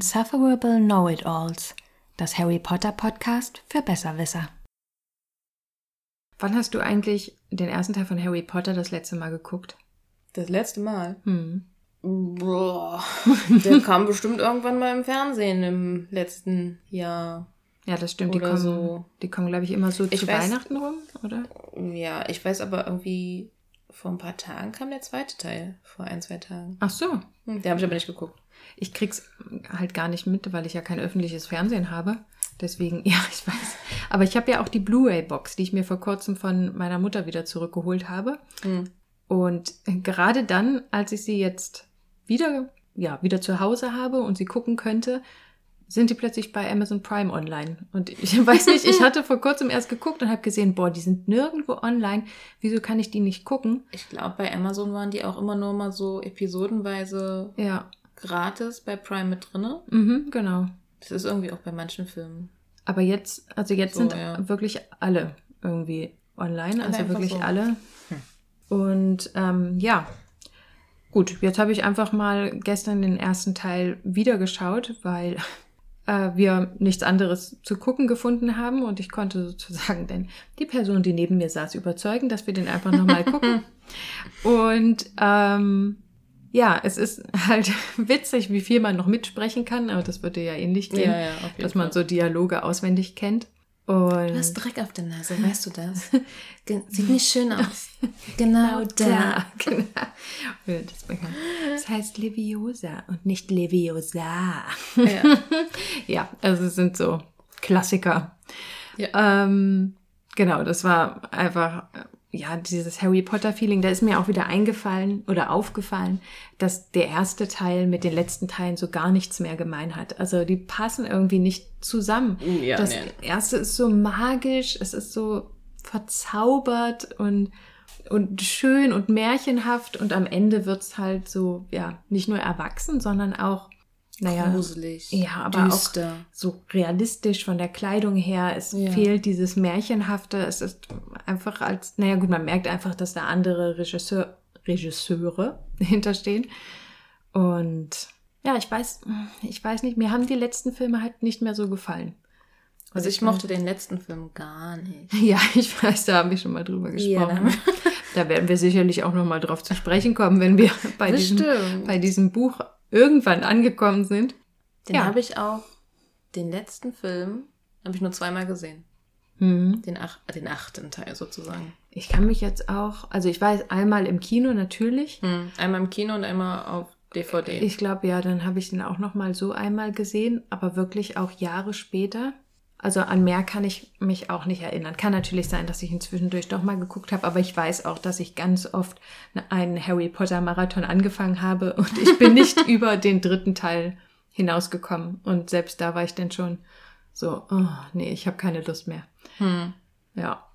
Insufferable Know-It-Alls, das Harry Potter Podcast für Besserwisser. Wann hast du eigentlich den ersten Teil von Harry Potter das letzte Mal geguckt? Das letzte Mal? Hm. Boah, der kam bestimmt irgendwann mal im Fernsehen im letzten Jahr. Ja, das stimmt. Die Oder kommen, so. die kommen glaube ich, immer so Ich zu weiß- Weihnachten rum, oder? Ja, ich weiß aber irgendwie, vor ein paar Tagen kam der zweite Teil. Vor ein, zwei Tagen. Ach so. Hm, Den habe ich aber nicht geguckt. Ich krieg's halt gar nicht mit, weil ich ja kein öffentliches Fernsehen habe. Deswegen, ja, ich weiß. Aber ich habe ja auch die Blu-ray-Box, die ich mir vor kurzem von meiner Mutter wieder zurückgeholt habe. Hm. Und gerade dann, als ich sie jetzt wieder, ja, wieder zu Hause habe und sie gucken könnte, sind die plötzlich bei Amazon Prime online. Und ich weiß nicht, ich hatte vor kurzem erst geguckt und habe gesehen, boah, die sind nirgendwo online. Wieso kann ich die nicht gucken? Ich glaube, bei Amazon waren die auch immer nur mal so episodenweise Ja, gratis bei Prime mit drinne. mhm, genau. Das ist irgendwie auch bei manchen Filmen. Aber jetzt, also jetzt So, sind ja. wirklich alle irgendwie online, Alle also einfach wirklich so. alle. Und ähm, ja, gut, jetzt habe ich einfach mal gestern den ersten Teil wieder geschaut, weil äh, wir nichts anderes zu gucken gefunden haben und ich konnte sozusagen denn die Person, die neben mir saß, überzeugen, dass wir den einfach nochmal gucken. Und ähm, ja, es ist halt witzig, wie viel man noch mitsprechen kann, aber das würde ja ähnlich gehen Ja, ja, dass man so Dialoge auswendig kennt. Und Du hast Dreck auf der Nase, weißt du das? Sieht nicht schön aus. Genau da. genau. Ja, Das, das heißt Leviosa und nicht Leviosa. Ja. Ja, also es sind so Klassiker. Ja. Ähm, genau, das war einfach, ja, dieses Harry Potter-Feeling. Da ist mir auch wieder eingefallen oder aufgefallen, dass der erste Teil mit den letzten Teilen so gar nichts mehr gemein hat. Also die passen irgendwie nicht zusammen. Ja, das nee. erste ist so magisch, es ist so verzaubert und und schön und märchenhaft und am Ende wird's halt so, ja, nicht nur erwachsen, sondern auch, naja, Gruselig. ja, aber düster. auch so realistisch von der Kleidung her. Es Ja. fehlt dieses Märchenhafte. Es ist einfach als, naja gut, man merkt einfach, dass da andere Regisseur, Regisseure hinterstehen. Und ja, ich weiß, ich weiß nicht, mir haben die letzten Filme halt nicht mehr so gefallen. Also ich mochte den letzten Film gar nicht. Ja, ich weiß, da haben wir schon mal drüber Ja, gesprochen. Da werden wir sicherlich auch noch mal drauf zu sprechen kommen, wenn wir bei, diesem, bei diesem Buch irgendwann angekommen sind. Den Ja. habe ich auch, den letzten Film, habe ich nur zweimal gesehen. Mhm. Den, ach, den achten Teil sozusagen. Ich kann mich jetzt auch, also ich weiß einmal im Kino natürlich. Hm. Einmal im Kino und einmal auf DVD. Ich glaube ja, dann habe ich den auch noch mal so einmal gesehen, aber wirklich auch Jahre später. Also an mehr kann ich mich auch nicht erinnern. Kann natürlich sein, dass ich ihn zwischendurch doch mal geguckt habe, aber ich weiß auch, dass ich ganz oft einen Harry Potter Marathon angefangen habe und ich bin nicht über den dritten Teil hinausgekommen. Und selbst da war ich dann schon so, oh, nee, ich habe keine Lust mehr. hm. Ja.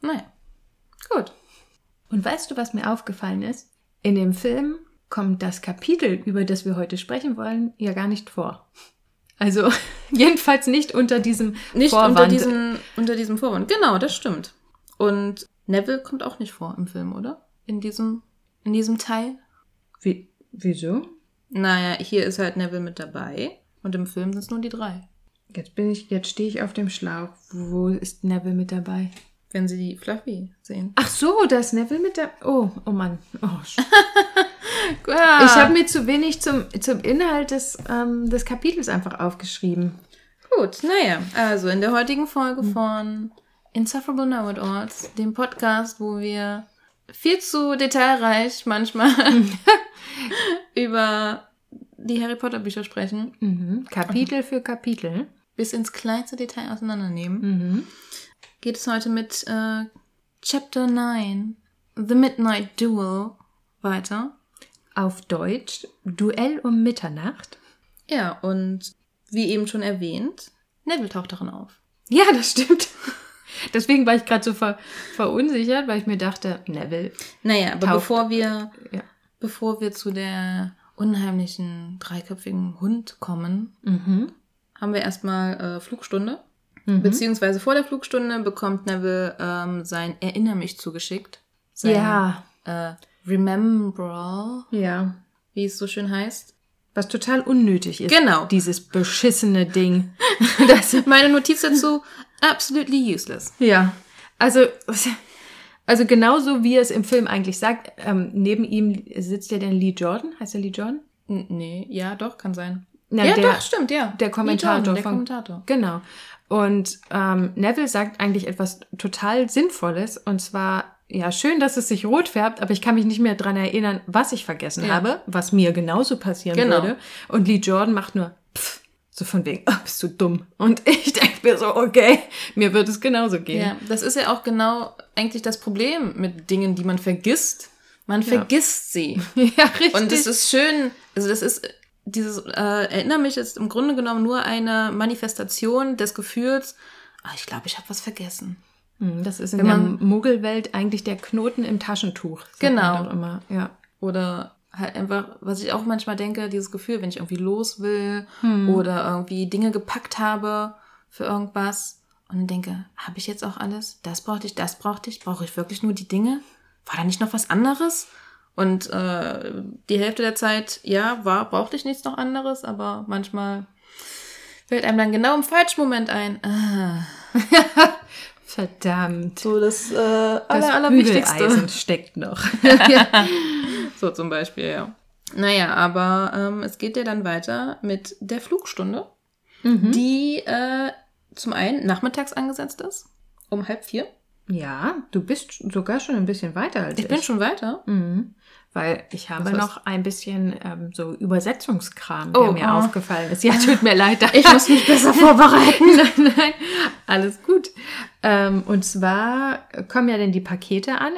Naja, gut. Und weißt du, was mir aufgefallen ist? In dem Film kommt das Kapitel, über das wir heute sprechen wollen, ja gar nicht vor. Also jedenfalls nicht unter diesem Nicht Vorwand. unter diesem, unter diesem Vorwand. Genau, das stimmt. Und Neville kommt auch nicht vor im Film, oder? In diesem, in diesem Teil? Wie, wieso? Naja, hier ist halt Neville mit dabei. Und im Film sind es nur die drei. Jetzt bin ich, jetzt stehe ich auf dem Schlauch. Wo ist Neville mit dabei? Wenn sie die Fluffy sehen. Ach so, da ist Neville mit dabei. Oh, oh Mann. Oh, Ja. Ich habe mir zu wenig zum, zum Inhalt des, ähm, des Kapitels einfach aufgeschrieben. Gut, naja, also in der heutigen Folge von Insufferable Know-It-Alls, dem Podcast, wo wir viel zu detailreich manchmal über die Harry Potter Bücher sprechen, Mhm. Kapitel für Kapitel. bis ins kleinste Detail auseinandernehmen, Mhm. geht es heute mit äh, Chapter 9, The Midnight Duel, weiter. Auf Deutsch Duell um Mitternacht. Ja, und wie eben schon erwähnt, Neville taucht darin auf. Ja, das stimmt. Deswegen war ich gerade so ver verunsichert, weil ich mir dachte, Neville. Naja, aber Taucht. bevor wir Ja. bevor wir zu der unheimlichen dreiköpfigen Hund kommen, Mhm. haben wir erstmal äh, Flugstunde. Mhm. Beziehungsweise vor der Flugstunde bekommt Neville ähm, sein Erinner mich zugeschickt. Sein, Ja, Äh, Remember, ja. wie es so schön heißt. Was total unnötig ist. Genau. Dieses beschissene Ding. Das, Meine Notiz dazu, absolutely useless. ja. Also, also genauso wie er es im Film eigentlich sagt, ähm, neben ihm sitzt ja der Lee Jordan. Heißt er Lee Jordan? N nee, ja, doch, kann sein. Na, ja, der- doch, stimmt, ja. Der Kommentator. Jordan, der von, Kommentator. Genau. Und ähm, Neville sagt eigentlich etwas total Sinnvolles. Und zwar, ja, schön, dass es sich rot färbt, aber ich kann mich nicht mehr dran erinnern, was ich vergessen Ja. habe, was mir genauso passieren Genau. würde. Und Lee Jordan macht nur, pff, so von wegen, oh, bist du dumm. Und ich denke mir so, okay, mir wird es genauso gehen. Ja, das ist ja auch genau eigentlich das Problem mit Dingen, die man vergisst. Man vergisst sie. Ja, richtig. Und es ist schön, also das ist dieses, äh, erinnere mich jetzt im Grunde genommen nur eine Manifestation des Gefühls, ah, ich glaube, ich habe was vergessen. Hm, das ist in Wenn der man- Muggelwelt eigentlich der Knoten im Taschentuch. Genau. Man immer. Ja. Oder halt einfach, was ich auch manchmal denke, dieses Gefühl, wenn ich irgendwie los will Hm. oder irgendwie Dinge gepackt habe für irgendwas und denke, habe ich jetzt auch alles? Das brauchte ich, das brauchte ich, brauche ich wirklich nur die Dinge? War da nicht noch was anderes? Und äh, die Hälfte der Zeit, ja, war, brauchte ich nichts noch anderes, aber manchmal fällt einem dann genau im falschen Moment ein. Ah, Verdammt. so das, äh, Das aller, allerwichtigste. Bügeleisen steckt noch. So zum Beispiel, ja. Naja, aber ähm, es geht ja dann weiter mit der Flugstunde, Mhm. die äh, zum einen nachmittags angesetzt ist, um halb vier. Ja, du bist sogar schon ein bisschen weiter als ich. Ich bin schon weiter. Mhm. Weil ich habe noch ein bisschen ähm, so Übersetzungskram, Oh, der mir oh. aufgefallen ist. Ja, tut mir leid. Ich muss mich besser vorbereiten. nein, nein, alles gut. Ähm, und zwar kommen ja dann die Pakete an,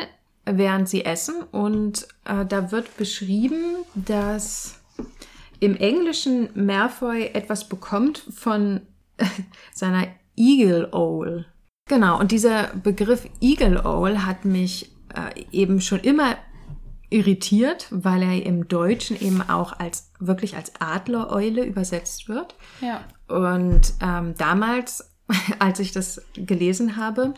während sie essen. Und äh, da wird beschrieben, dass im Englischen Malfoy etwas bekommt von seiner Eagle Owl. Genau, und dieser Begriff Eagle Owl hat mich äh, eben schon immer irritiert, weil er im Deutschen eben auch als wirklich als Adlereule übersetzt wird. Ja. Und ähm, damals, als ich das gelesen habe,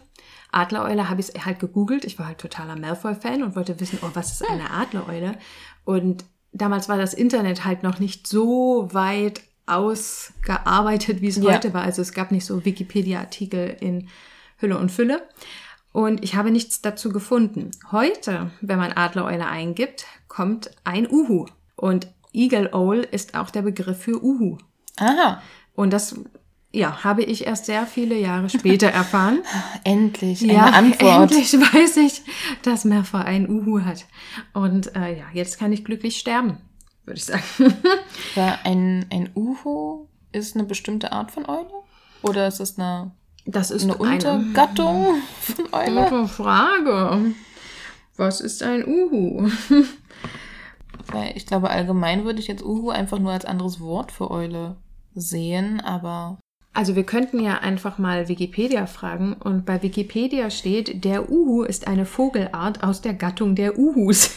Adlereule, habe ich es halt gegoogelt. Ich war halt totaler Malfoy-Fan und wollte wissen, oh, was ist eine Adlereule? Und damals war das Internet halt noch nicht so weit ausgearbeitet, wie es Ja. heute war. Also es gab nicht so Wikipedia-Artikel in Hülle und Fülle. Und ich habe nichts dazu gefunden. Heute, wenn man Adlereule eingibt, kommt ein Uhu. Und Eagle Owl ist auch der Begriff für Uhu. Aha. Und das, ja, habe ich erst sehr viele Jahre später erfahren. Endlich eine ja, Antwort. endlich weiß ich, dass Merfer ein Uhu hat. Und äh, ja, jetzt kann ich glücklich sterben, würde ich sagen. Ja, ein, ein Uhu ist eine bestimmte Art von Eule? Oder ist es eine, Das ist eine Untergattung von Eule? Gute Frage. Was ist ein Uhu? Weil ich glaube, allgemein würde ich jetzt Uhu einfach nur als anderes Wort für Eule sehen, aber Also wir könnten ja einfach mal Wikipedia fragen und bei Wikipedia steht, der Uhu ist eine Vogelart aus der Gattung der Uhus,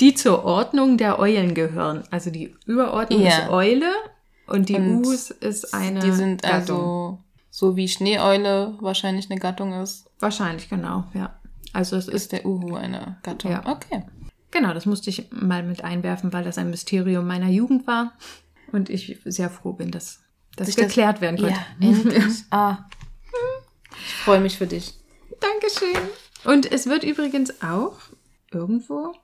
die zur Ordnung der Eulen gehören. Also die Überordnung Ja. ist Eule und die Und Uhus ist eine die sind Gattung. also so wie Schneeeule wahrscheinlich eine Gattung ist, Wahrscheinlich, genau, ja. Also es ist, ist der Uhu eine Gattung. Ja. Okay. genau, das musste ich mal mit einwerfen, weil das ein Mysterium meiner Jugend war und ich sehr froh bin, dass das Sich das- geklärt werden konnte. Ja, endlich. ah. Ich freue mich für dich. Dankeschön. Und es wird übrigens auch irgendwo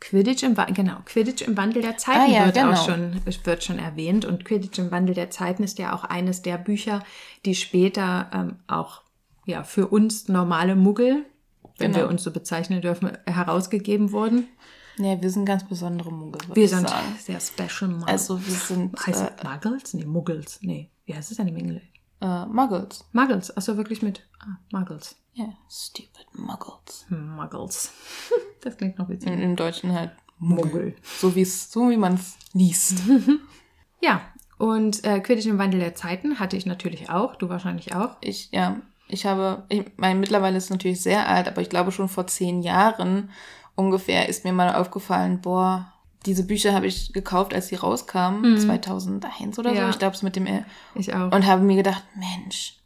Quidditch im Wandel, genau, Quidditch im Wandel der Zeiten Ah ja, wird genau. auch schon, wird schon erwähnt. Und Quidditch im Wandel der Zeiten ist ja auch eines der Bücher, die später ähm, auch ja, für uns normale Muggel, wenn Genau. wir uns so bezeichnen dürfen, herausgegeben wurden. Nee, wir sind ganz besondere Muggel, Wir sind sagen. sehr special Muggles. Also wir sind heißt äh, es Muggles? Nee, Muggles. Nee, wie heißt es denn im Englisch? äh, Muggles. Muggles, achso, wirklich mit ah, Muggles. Ja, stupid Muggles. Muggles. Das klingt noch witzig. In, Im Deutschen halt Muggel. So wie es, so wie man es liest. Ja, und äh, Quidditch im Wandel der Zeiten hatte ich natürlich auch, du wahrscheinlich auch. Ich, ja, ich habe, ich meine, mittlerweile ist es natürlich sehr alt, aber ich glaube schon vor zehn Jahren ungefähr ist mir mal aufgefallen, boah, diese Bücher habe ich gekauft, als sie rauskamen, 2001 oder Ja. so. Ich glaube es mit dem, Ich auch. und habe mir gedacht, Mensch,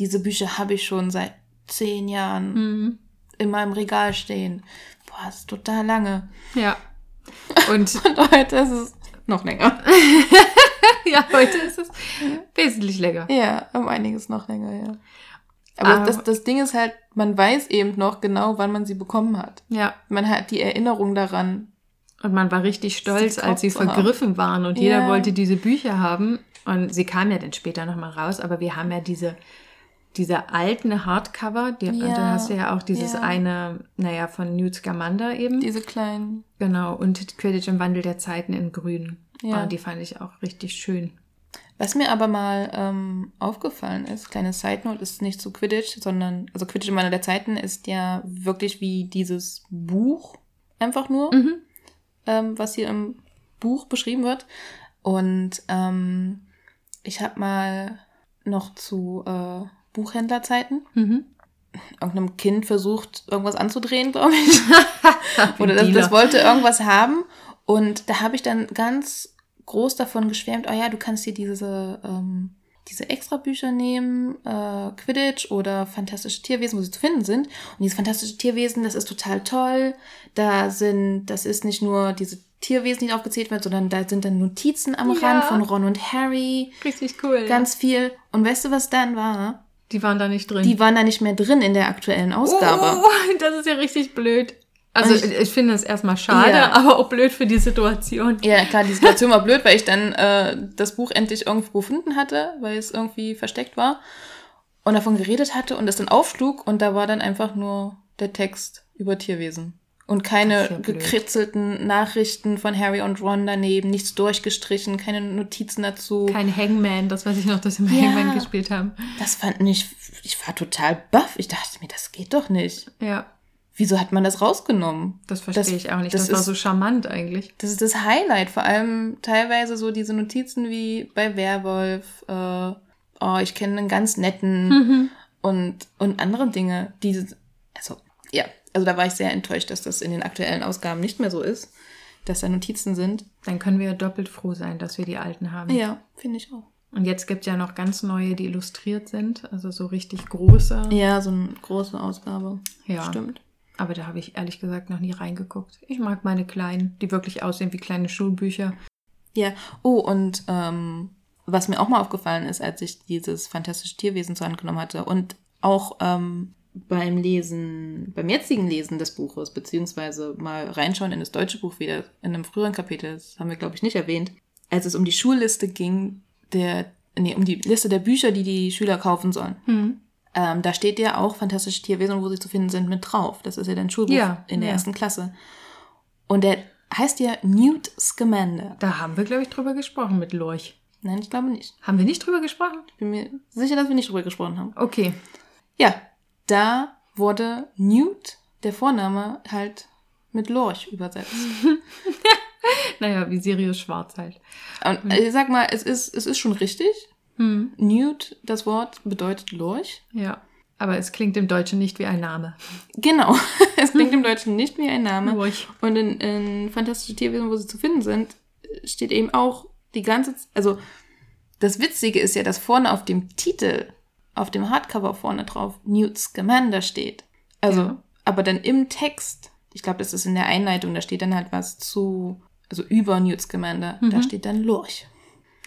diese Bücher habe ich schon seit zehn Jahren Mhm. in meinem Regal stehen. Boah, das ist total lange. Ja. Und Und heute ist es noch länger. ja, heute ist es wesentlich länger. Ja, um einiges noch länger, ja. Aber- Aber das, das Ding ist halt, man weiß eben noch genau, wann man sie bekommen hat. Ja. Man hat die Erinnerung daran. Und man war richtig stolz, Sie als sie vergriffen waren und jeder Ja. wollte diese Bücher haben. Und sie kamen ja dann später nochmal raus, aber wir haben ja diese, diese alten Hardcover, die, und Ja. dann hast du ja auch dieses Ja. eine, naja, von Newt Scamander eben. Diese kleinen. genau, und Quidditch im Wandel der Zeiten in grün. Ja. Und die fand ich auch richtig schön. Was mir aber mal ähm, aufgefallen ist, kleine Side Note, ist nicht zu Quidditch, sondern, also Quidditch im Wandel der Zeiten ist ja wirklich wie dieses Buch einfach nur, Mhm. ähm, was hier im Buch beschrieben wird. Und ähm, ich habe mal noch zu äh, Buchhändlerzeiten Mhm. irgendeinem Kind versucht, irgendwas anzudrehen, glaube ich. Oder das, das wollte irgendwas haben. Und da habe ich dann ganz groß davon geschwärmt, oh ja, du kannst dir diese, ähm, diese Extra-Bücher nehmen, äh, Quidditch oder fantastische Tierwesen, wo sie zu finden sind. Und dieses fantastische Tierwesen, das ist total toll. Da sind, das ist nicht nur diese Tierwesen, die aufgezählt werden, sondern da sind dann Notizen am Ja. Rand von Ron und Harry. Richtig cool. Ganz viel. Und weißt du, was dann war? Die waren da nicht drin. Die waren da nicht mehr drin in der aktuellen Ausgabe. Oh, das ist ja richtig blöd. Also ich, ich- finde es erstmal schade, Ja. aber auch blöd für die Situation. Ja, klar, die Situation war blöd, weil ich dann äh, das Buch endlich irgendwo gefunden hatte, weil es irgendwie versteckt war und davon geredet hatte und es dann aufschlug und da war dann einfach nur der Text über Tierwesen. Und keine gekritzelten Nachrichten von Harry und Ron daneben, nichts durchgestrichen, keine Notizen dazu. Kein Hangman, das weiß ich noch, dass wir mal Ja. Hangman gespielt haben. das fand ich, ich war total baff. Ich dachte mir, das geht doch nicht. Ja, Wieso hat man das rausgenommen? das verstehe Das- ich auch nicht. das Das, war ist- so charmant eigentlich. Das ist das Highlight, vor allem teilweise so diese Notizen wie bei Werwolf, äh, oh, ich kenne einen ganz netten Mhm. und, und andere Dinge, die, also, ja, also da war ich sehr enttäuscht, dass das in den aktuellen Ausgaben nicht mehr so ist, dass da Notizen sind. Dann können wir ja doppelt froh sein, dass wir die alten haben. Ja, finde ich auch. Und jetzt gibt es ja noch ganz neue, die illustriert sind, also so richtig große. Ja, so eine große Ausgabe. Ja. Stimmt. Aber da habe ich ehrlich gesagt noch nie reingeguckt. Ich mag meine kleinen, die wirklich aussehen wie kleine Schulbücher. Ja, oh, und ähm, was mir auch mal aufgefallen ist, als ich dieses fantastische Tierwesen zur Hand genommen hatte und auch ähm, beim Lesen, beim jetzigen Lesen des Buches, beziehungsweise mal reinschauen in das deutsche Buch wieder, in einem früheren Kapitel, das haben wir, glaube ich, nicht erwähnt, als es um die Schulliste ging, der, nee, um die Liste der Bücher, die die Schüler kaufen sollen. Ähm, da steht ja auch fantastische Tierwesen, wo sie zu finden sind, mit drauf. Das ist ja dein Schulbuch Ja, in der ja. ersten Klasse. Und der heißt ja Newt Scamander. Da haben wir, glaube ich, drüber gesprochen mit Lorch. Nein, ich glaube nicht. Haben wir nicht drüber gesprochen? Ich bin mir sicher, dass wir nicht drüber gesprochen haben. Okay. Ja, da wurde Newt, der Vorname, halt mit Lorch übersetzt. Naja, wie Sirius Schwarz halt. Und ich sag mal, es ist, es ist schon richtig. Hm. Newt, das Wort bedeutet Lorch. Ja. Aber es klingt im Deutschen nicht wie ein Name. Genau. es klingt im Deutschen nicht wie ein Name. Lorch. Und in, in Fantastische Tierwesen, wo sie zu finden sind, steht eben auch die ganze Also, das Witzige ist ja, dass vorne auf dem Titel, auf dem Hardcover vorne drauf, Newt Scamander steht. Also, Ja. aber dann im Text, ich glaube, das ist in der Einleitung, da steht dann halt was zu, also über Newt Scamander, da Mhm. steht dann Lorch.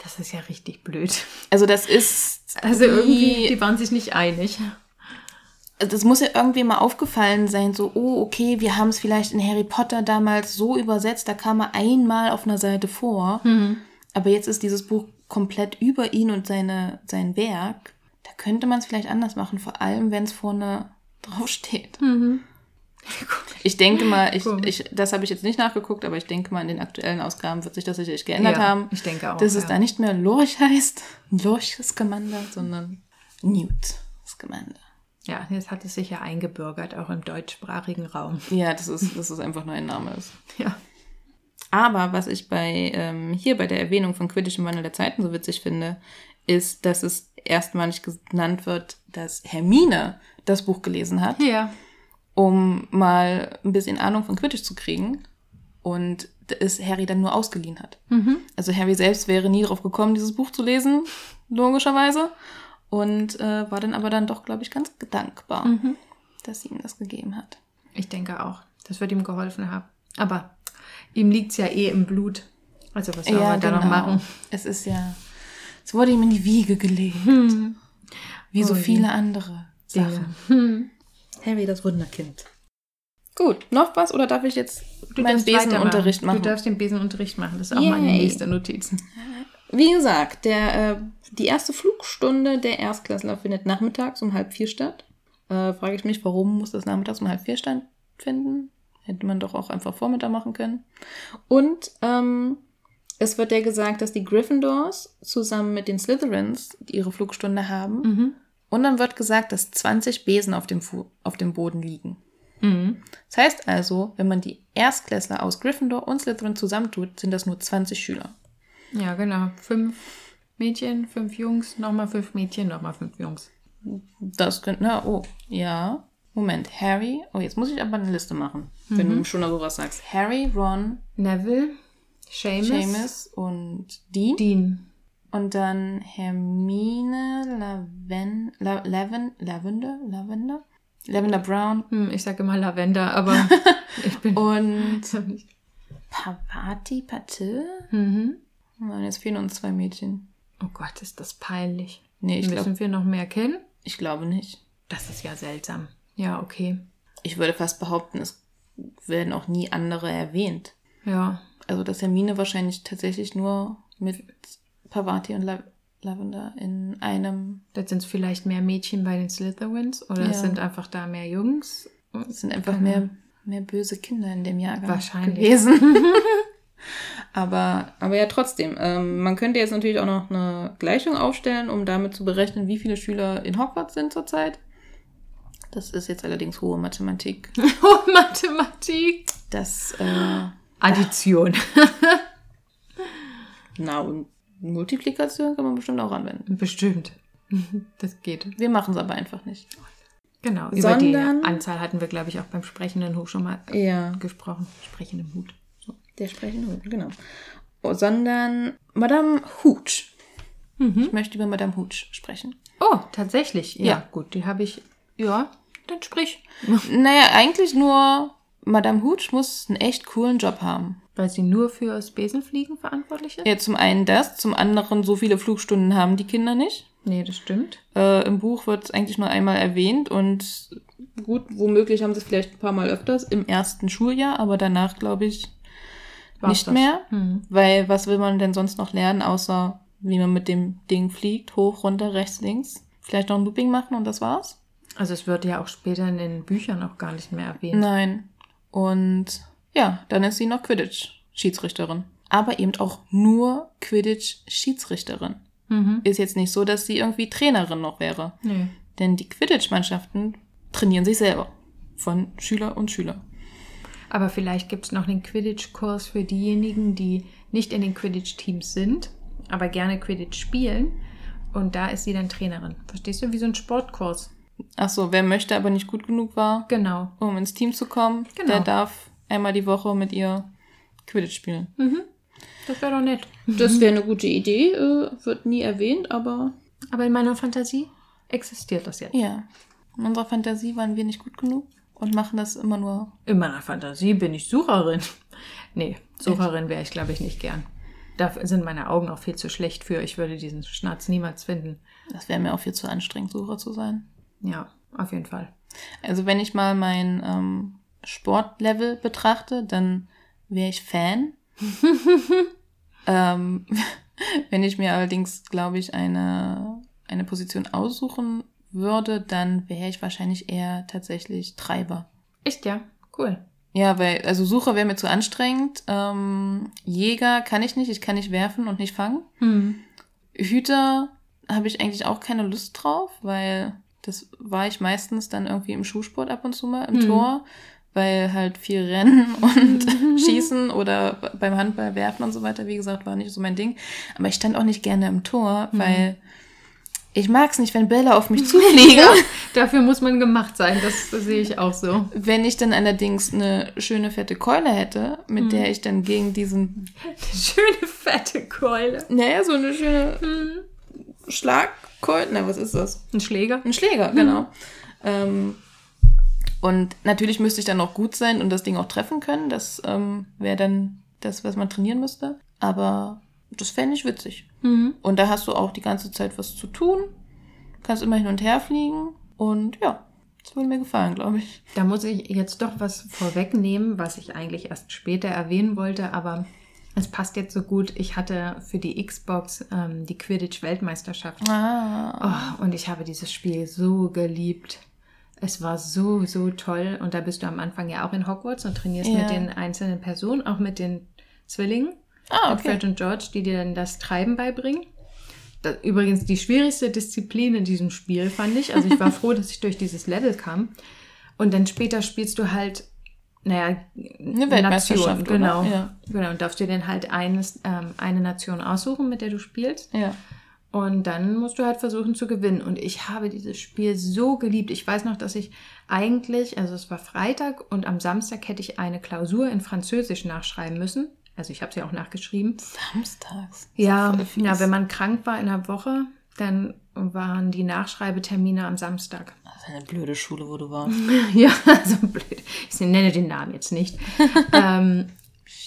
Das ist ja richtig blöd. Also, das ist. Also irgendwie, wie- die waren sich nicht einig. Also das muss ja irgendwie mal aufgefallen sein, so, oh, okay, wir haben es vielleicht in Harry Potter damals so übersetzt, da kam er einmal auf einer Seite vor, aber jetzt ist dieses Buch komplett über ihn und seine, sein Werk. Könnte man es vielleicht anders machen, vor allem wenn es vorne draufsteht. Ich denke mal, ich, ich, das habe ich jetzt nicht nachgeguckt, aber ich denke mal, in den aktuellen Ausgaben wird sich das sicherlich geändert Ja, haben. ich denke auch, Dass es ja. da nicht mehr Lorch heißt, Lorch Scamander, sondern Newt Scamander. Ja, jetzt hat es sich ja eingebürgert, auch im deutschsprachigen Raum. Ja, das ist, das ist einfach nur ein Name ist. Ja. Aber was ich bei ähm, hier bei der Erwähnung von Quidditch im Wandel der Zeiten so witzig finde, ist, dass es erstmalig genannt wird, dass Hermine das Buch gelesen hat, Ja. um mal ein bisschen Ahnung von Quidditch zu kriegen und es Harry dann nur ausgeliehen hat. Also Harry selbst wäre nie drauf gekommen, dieses Buch zu lesen, logischerweise, und äh, war dann aber dann doch, glaube ich, ganz dankbar, dass sie ihm das gegeben hat. Ich denke auch. Das wird ihm geholfen haben. Aber ihm liegt es ja eh im Blut. Also was soll man da noch genau. machen? Es ist ja, es wurde ihm in die Wiege gelegt. Wie so Oh viele andere Sachen. Harry, das Wunderkind. Gut, noch was oder darf ich jetzt meinen darfst weitermachen. Besenunterricht machen? Du darfst den Besenunterricht machen. Das ist auch meine Yay. nächste Notizen. Wie gesagt, der, äh, die erste Flugstunde der Erstklässler findet nachmittags um halb vier statt. Äh, Frage ich mich, warum muss das nachmittags um halb vier stattfinden? Hätte man doch auch einfach Vormittag machen können. Und ähm, es wird ja gesagt, dass die Gryffindors zusammen mit den Slytherins ihre Flugstunde haben. Mhm. Und dann wird gesagt, dass 20 Besen auf dem, Fu auf dem Boden liegen. Mhm. Das heißt also, wenn man die Erstklässler aus Gryffindor und Slytherin zusammentut, sind das nur 20 Schüler. Ja, genau. Fünf Mädchen, fünf Jungs, nochmal fünf Mädchen, nochmal fünf Jungs. Das könnte, na, oh, ja. Moment, Harry. Oh, jetzt muss ich aber eine Liste machen, wenn du schon sowas sagst. Harry, Ron, Neville, Seamus, und Dean. Dean. Und dann Hermine, Laven, La, Laven, Lavender, Lavender, Lavender Brown Hm, ich sage immer Lavender, aber ich bin und Pavati Patil. mhm. Nein, jetzt fehlen uns zwei Mädchen. Oh Gott, ist das peinlich. Nee, ich, Müssen glaub, wir noch mehr kennen? ich glaube nicht. Das ist ja seltsam. Ja, okay. Ich würde fast behaupten, es werden auch nie andere erwähnt. Ja. Also, dass Hermine wahrscheinlich tatsächlich nur mit Pavati und La Lavender in einem. Jetzt sind es vielleicht mehr Mädchen bei den Slytherins oder es Ja. sind einfach da mehr Jungs. Es sind einfach mehr, mehr böse Kinder in dem Jahrgang Wahrscheinlich. gewesen. aber, aber ja, trotzdem. Ähm, man könnte jetzt natürlich auch noch eine Gleichung aufstellen, um damit zu berechnen, wie viele Schüler in Hogwarts sind zurzeit. Das ist jetzt allerdings hohe Mathematik. Oh, Mathematik. Das, äh, Addition. na, und Multiplikation kann man bestimmt auch anwenden. Bestimmt. Das geht. Wir machen es aber einfach nicht. Genau. Über die Sondern- Anzahl hatten wir, glaube ich, auch beim sprechenden Hut schon mal Ja. gesprochen. Sprechendem Hut. So. Der sprechende Hut, genau. Oh, sondern Madame Hooch. Ich möchte über Madame Hooch sprechen. Oh, tatsächlich. Ja, Ja. gut. Die habe ich. Ja, dann sprich. Naja, eigentlich nur Madame Hooch muss einen echt coolen Job haben. Weil sie nur fürs Besenfliegen verantwortlich ist? Ja, zum einen das, zum anderen so viele Flugstunden haben die Kinder nicht. Nee, das stimmt. Äh, Im Buch wird es eigentlich nur einmal erwähnt und gut, womöglich haben sie es vielleicht ein paar Mal öfters im ersten Schuljahr, aber danach glaube ich War's nicht das. mehr. Hm. Weil was will man denn sonst noch lernen, außer wie man mit dem Ding fliegt, hoch, runter, rechts, links. Vielleicht noch ein Looping machen und das war's? Also es wird ja auch später in den Büchern auch gar nicht mehr erwähnt. Nein. Und ja, dann ist sie noch Quidditch-Schiedsrichterin. Aber eben auch nur Quidditch-Schiedsrichterin. Mhm. Ist jetzt nicht so, dass sie irgendwie Trainerin noch wäre. Nee. Denn die Quidditch-Mannschaften trainieren sich selber. Von Schüler und Schüler. Aber vielleicht gibt es noch den Quidditch-Kurs für diejenigen, die nicht in den Quidditch-Teams sind, aber gerne Quidditch spielen. Und da ist sie dann Trainerin. Verstehst du? Wie so ein Sportkurs. Ach so, wer möchte, aber nicht gut genug war, Genau. um ins Team zu kommen, Genau. der darf einmal die Woche mit ihr Quidditch spielen. Das wäre doch nett. Das wäre eine gute Idee, äh, wird nie erwähnt, aber Aber in meiner Fantasie existiert das jetzt. ja. In unserer Fantasie waren wir nicht gut genug und machen das immer nur. In meiner Fantasie bin ich Sucherin. Nee, Sucherin wäre ich, glaube ich, nicht gern. Da sind meine Augen auch viel zu schlecht für. Ich würde diesen Schnatz niemals finden. Das wäre mir auch viel zu anstrengend, Sucher zu sein. Ja, auf jeden Fall. Also wenn ich mal mein ähm, Sportlevel betrachte, dann wäre ich Fan. ähm, wenn ich mir allerdings, glaube ich, eine, eine Position aussuchen würde, dann wäre ich wahrscheinlich eher tatsächlich Treiber. Echt, ja? Cool. Ja, weil, also Sucher wäre mir zu anstrengend. Ähm, Jäger kann ich nicht, ich kann nicht werfen und nicht fangen. Hm. Hüter habe ich eigentlich auch keine Lust drauf, weil das war ich meistens dann irgendwie im Schuhsport ab und zu mal im Mhm. Tor, weil halt viel Rennen und Schießen oder beim Handball werfen und so weiter, wie gesagt, war nicht so mein Ding. Aber ich stand auch nicht gerne im Tor, weil ich mag es nicht, wenn Bälle auf mich zufliegen. Dafür muss man gemacht sein. Das, sehe ich auch so. Wenn ich dann allerdings eine schöne fette Keule hätte, mit Mhm. der ich dann gegen diesen, Schöne fette Keule. naja, so eine schöne Hm. Schlagkeule, na, was ist das? Ein Schläger? Ein Schläger, genau. Ähm, Und natürlich müsste ich dann auch gut sein und das Ding auch treffen können. Das ähm, wäre dann das, was man trainieren müsste. Aber das fände ich witzig. Mhm. Und da hast du auch die ganze Zeit was zu tun. Kannst immer hin und her fliegen. Und ja, das würde mir gefallen, glaube ich. Da muss ich jetzt doch was vorwegnehmen, was ich eigentlich erst später erwähnen wollte, aber es passt jetzt so gut. Ich hatte für die Xbox ähm, die Quidditch-Weltmeisterschaft. Ah. Oh, und ich habe dieses Spiel so geliebt. Es war so, so toll. Und da bist du am Anfang ja auch in Hogwarts und trainierst Ja. mit den einzelnen Personen, auch mit den Zwillingen. Ah, okay. Fred und George, die dir dann das Treiben beibringen. Das, übrigens die schwierigste Disziplin in diesem Spiel, fand ich. Also ich war froh, dass ich durch dieses Level kam. Und dann später spielst du halt, naja, eine Weltmeisterschaft, oder? genau. Ja. Genau, und darfst dir dann halt eines, ähm, eine Nation aussuchen, mit der du spielst. Ja. Und dann musst du halt versuchen zu gewinnen. Und ich habe dieses Spiel so geliebt. Ich weiß noch, dass ich eigentlich, also es war Freitag und am Samstag hätte ich eine Klausur in Französisch nachschreiben müssen. Also ich habe sie auch nachgeschrieben. Samstags. Ja, ja, wenn man krank war in der Woche, dann waren die Nachschreibetermine am Samstag. Eine blöde Schule, wo du warst. Ja, so blöd. Ich nenne den Namen jetzt nicht. ähm,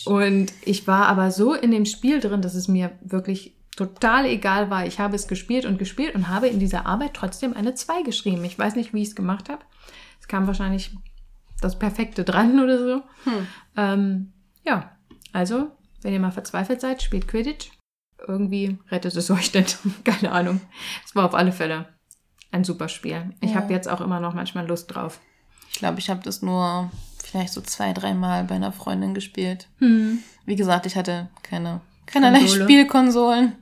und ich war aber so in dem Spiel drin, dass es mir wirklich total egal war. Ich habe es gespielt und gespielt und habe in dieser Arbeit trotzdem eine 2 geschrieben. Ich weiß nicht, wie ich es gemacht habe. Es kam wahrscheinlich das Perfekte dran oder so. Ähm, ja, also, wenn ihr mal verzweifelt seid, spielt Quidditch. Irgendwie rettet es euch denn. Keine Ahnung. Es war auf alle Fälle ein super Spiel. Ich Ja. habe jetzt auch immer noch manchmal Lust drauf. Ich glaube, ich habe das nur vielleicht so zwei, dreimal bei einer Freundin gespielt. Hm. Wie gesagt, ich hatte keine, keinerlei Konsole. Spielkonsolen.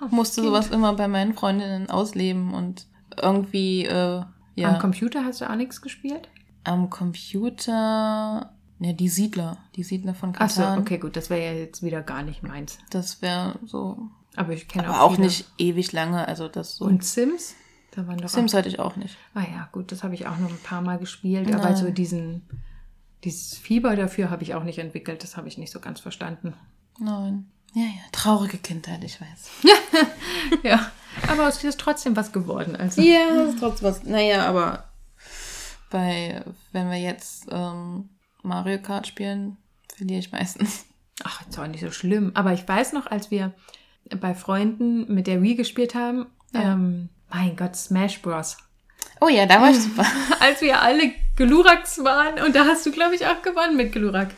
Armes Musste Kind. sowas immer bei meinen Freundinnen ausleben und irgendwie, äh, ja. Am Computer hast du auch nichts gespielt? Am Computer, ja, die Siedler, die Siedler von Ach so, Katan. okay, gut, das wäre ja jetzt wieder gar nicht meins. Das wäre so, Aber ich kenne aber auch viele. nicht ewig lange, also das so. Und Sims? Da waren doch Sims hatte ich auch nicht. Auch, ah ja, gut, das habe ich auch noch ein paar Mal gespielt, aber Nein. so diesen, dieses Fieber dafür habe ich auch nicht entwickelt, das habe ich nicht so ganz verstanden. Nein. Ja, ja, traurige Kindheit, ich weiß. ja, aber es ist trotzdem was geworden. Also. Ja, das ist trotzdem was. Naja, aber bei, wenn wir jetzt ähm, Mario Kart spielen, verliere ich meistens. Ach, ist auch nicht so schlimm. Aber ich weiß noch, als wir bei Freunden mit der Wii gespielt haben, Ja. ähm, mein Gott, Smash Bros. Oh ja, da war ich super. Als wir alle Gluraks waren und da hast du, glaube ich, auch gewonnen mit Glurak.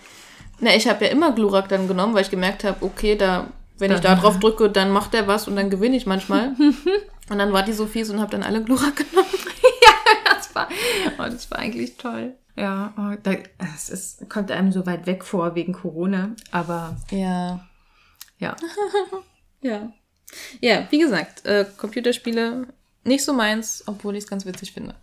Na, ich habe ja immer Glurak dann genommen, weil ich gemerkt habe, okay, da, wenn ich Da- drauf drücke, dann macht der was und dann gewinne ich manchmal. und dann war die so fies und habe dann alle Glurak genommen. Das war, oh, das war eigentlich toll. Ja, oh, da, es ist, kommt einem so weit weg vor wegen Corona, aber Ja. ja. Ja. Ja, wie gesagt, äh, Computerspiele nicht so meins, obwohl ich es ganz witzig finde.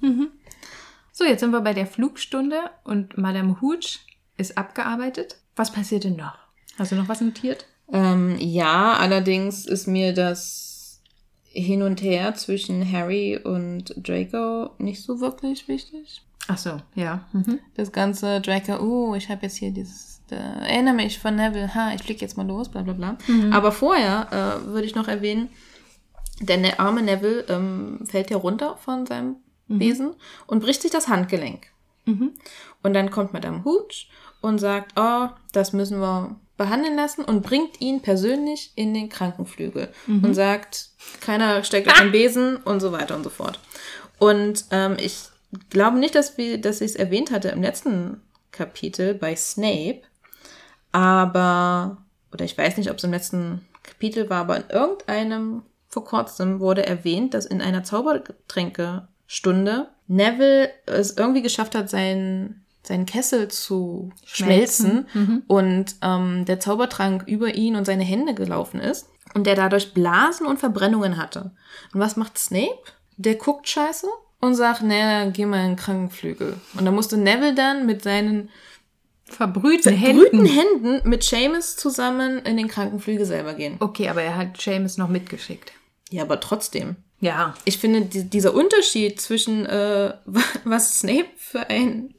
So, jetzt sind wir bei der Flugstunde und Madame Hooch ist abgearbeitet. Was passiert denn noch? Hast du noch was notiert? Ähm, ja, allerdings ist mir das Hin und Her zwischen Harry und Draco nicht so wirklich wichtig. Ach so, ja. Mhm. Das ganze Draco, oh, ich habe jetzt hier dieses, äh, erinnere mich von Neville, ha, ich flieg jetzt mal los, bla bla bla. Aber vorher äh, würde ich noch erwähnen, der ne arme Neville ähm, fällt ja runter von seinem Besen und bricht sich das Handgelenk. Mhm. Und dann kommt Madame Hooch und sagt, oh, das müssen wir behandeln lassen und bringt ihn persönlich in den Krankenflügel und sagt, keiner steckt auf den Besen und so weiter und so fort. Und ähm, ich glaube nicht, dass, wir, dass ich es erwähnt hatte im letzten Kapitel bei Snape, aber, oder ich weiß nicht, ob es im letzten Kapitel war, aber in irgendeinem vor kurzem wurde erwähnt, dass in einer Zaubertränkestunde Neville es irgendwie geschafft hat, seinen, seinen Kessel zu schmelzen, Schmelzen. und ähm, der Zaubertrank über ihn und seine Hände gelaufen ist und der dadurch Blasen und Verbrennungen hatte. Und was macht Snape? Der guckt scheiße und sagt, dann geh mal in den Krankenflügel. Und da musste Neville dann mit seinen Verbrühten brüten Händen. Händen mit Seamus zusammen in den Krankenflügel selber gehen. Okay, aber er hat Seamus noch mitgeschickt. Ja, aber trotzdem. Ja. Ich finde, die, dieser Unterschied zwischen, äh, was Snape für ein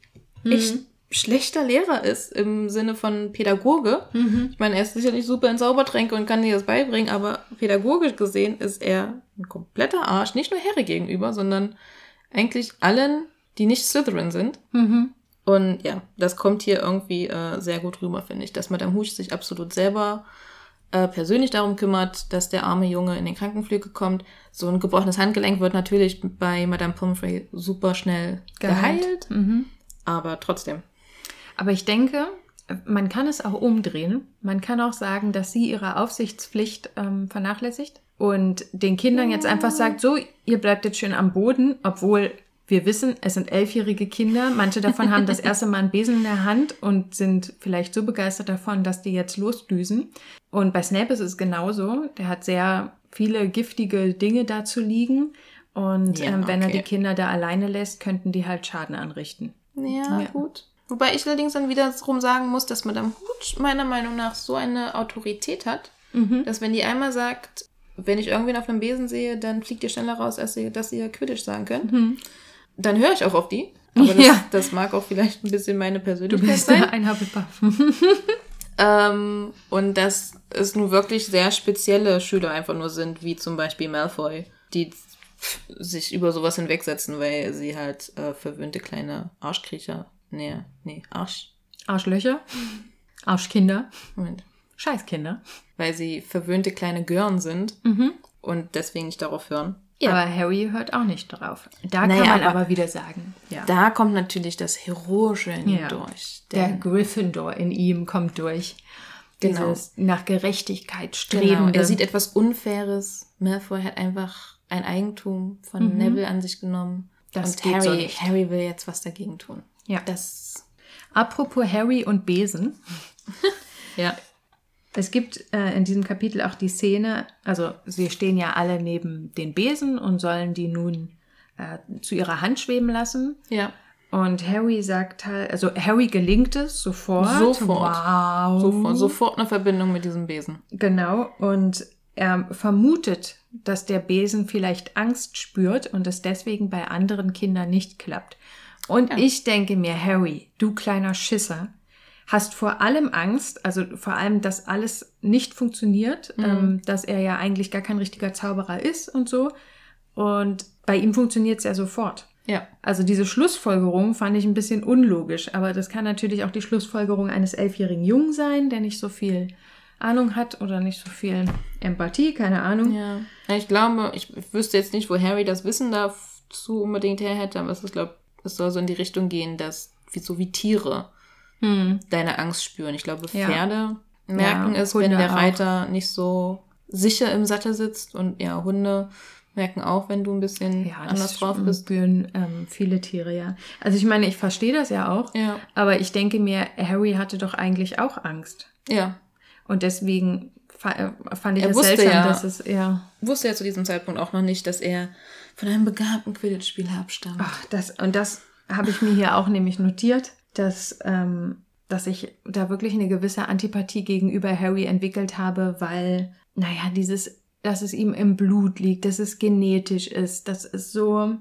echt schlechter Lehrer ist, im Sinne von Pädagoge. Ich meine, er ist sicherlich super in Zaubertränke und kann dir das beibringen, aber pädagogisch gesehen ist er ein kompletter Arsch, nicht nur Harry gegenüber, sondern eigentlich allen, die nicht Slytherin sind. Mhm. Und ja, das kommt hier irgendwie äh, sehr gut rüber, finde ich, dass Madame Hooch sich absolut selber äh, persönlich darum kümmert, dass der arme Junge in den Krankenflügel kommt. So ein gebrochenes Handgelenk wird natürlich bei Madame Pomfrey super schnell Geheilt. geheilt, Mhm. aber trotzdem. Aber ich denke, man kann es auch umdrehen. Man kann auch sagen, dass sie ihre Aufsichtspflicht ähm, vernachlässigt und den Kindern jetzt einfach sagt, so, ihr bleibt jetzt schön am Boden, obwohl wir wissen, es sind elfjährige Kinder. Manche davon haben das erste Mal einen Besen in der Hand und sind vielleicht so begeistert davon, dass die jetzt losdüsen. Und bei Snape ist es genauso. Der hat sehr viele giftige Dinge dazu liegen. Und Ja, ähm, wenn er okay. die Kinder da alleine lässt, könnten die halt Schaden anrichten. Ja, Ja. gut. Wobei ich allerdings dann wiederum sagen muss, dass Madame Hooch meiner Meinung nach so eine Autorität hat, dass wenn die einmal sagt, wenn ich irgendwen auf einem Besen sehe, dann fliegt ihr schneller raus, als sie, dass ihr Quidditch sagen könnt. Dann höre ich auch auf die. Aber das, Ja. das mag auch vielleicht ein bisschen meine Du Persönlichkeit bist sein. ein Hufflepuff. Ähm, und dass es nur wirklich sehr spezielle Schüler einfach nur sind, wie zum Beispiel Malfoy, die sich über sowas hinwegsetzen, weil sie halt äh, verwöhnte kleine Arschkriecher, nee, nee, Arsch, Arschlöcher. Arschkinder. Moment, Scheißkinder. weil sie verwöhnte kleine Gören sind und deswegen nicht darauf hören. Aber Harry hört auch nicht drauf. Da Naja, kann man aber- aber, wieder sagen, ja. Da kommt natürlich das Heroische in ihm Ja. durch. der Gryffindor in ihm kommt durch. Genau. Dieses nach Gerechtigkeit genau, strebende. er sieht etwas Unfaires. Malfoy hat einfach ein Eigentum von Neville an sich genommen. Das und geht Harry, so nicht. Harry will jetzt was dagegen tun. Ja. Das, Apropos Harry und Besen. ja. Es gibt äh, in diesem Kapitel auch die Szene, also sie stehen ja alle neben den Besen und sollen die nun äh, zu ihrer Hand schweben lassen. Ja. Und Harry sagt halt, also Harry gelingt es sofort. Sofort. Wow. Sofort, sofort eine Verbindung mit diesem Besen. Genau. Und er vermutet, dass der Besen vielleicht Angst spürt und es deswegen bei anderen Kindern nicht klappt. Und ich denke mir, Harry, du kleiner Schisser, hast vor allem Angst, also vor allem, dass alles nicht funktioniert, ähm, dass er ja eigentlich gar kein richtiger Zauberer ist und so. Und bei ihm funktioniert es ja sofort. Ja. Also diese Schlussfolgerung fand ich ein bisschen unlogisch, aber das kann natürlich auch die Schlussfolgerung eines elfjährigen Jungen sein, der nicht so viel Ahnung hat oder nicht so viel Empathie, keine Ahnung. Ja. ja ich glaube, ich wüsste jetzt nicht, wo Harry das Wissen dazu unbedingt her hätte, aber es ist, glaube es soll so in die Richtung gehen, dass wie so wie Tiere Hm. deine Angst spüren. Ich glaube, Ja. Pferde merken Ja, es, wenn Hunde der auch. Reiter nicht so sicher im Sattel sitzt und ja, Hunde merken auch, wenn du ein bisschen Ja, anders drauf bist. spüren ähm, viele Tiere, ja. Also ich meine, ich verstehe das ja auch, Ja. aber ich denke mir, Harry hatte doch eigentlich auch Angst. Ja. Und deswegen äh, fand ich Er es wusste seltsam, ja- dass es, ja, Wusste ja zu diesem Zeitpunkt auch noch nicht, dass er von einem begabten Quidditch-Spieler abstammt. Ach, das, und das habe ich mir hier auch nämlich notiert, dass, ähm, dass ich da wirklich eine gewisse Antipathie gegenüber Harry entwickelt habe, weil, naja, dieses, dass es ihm im Blut liegt, dass es genetisch ist, das ist so,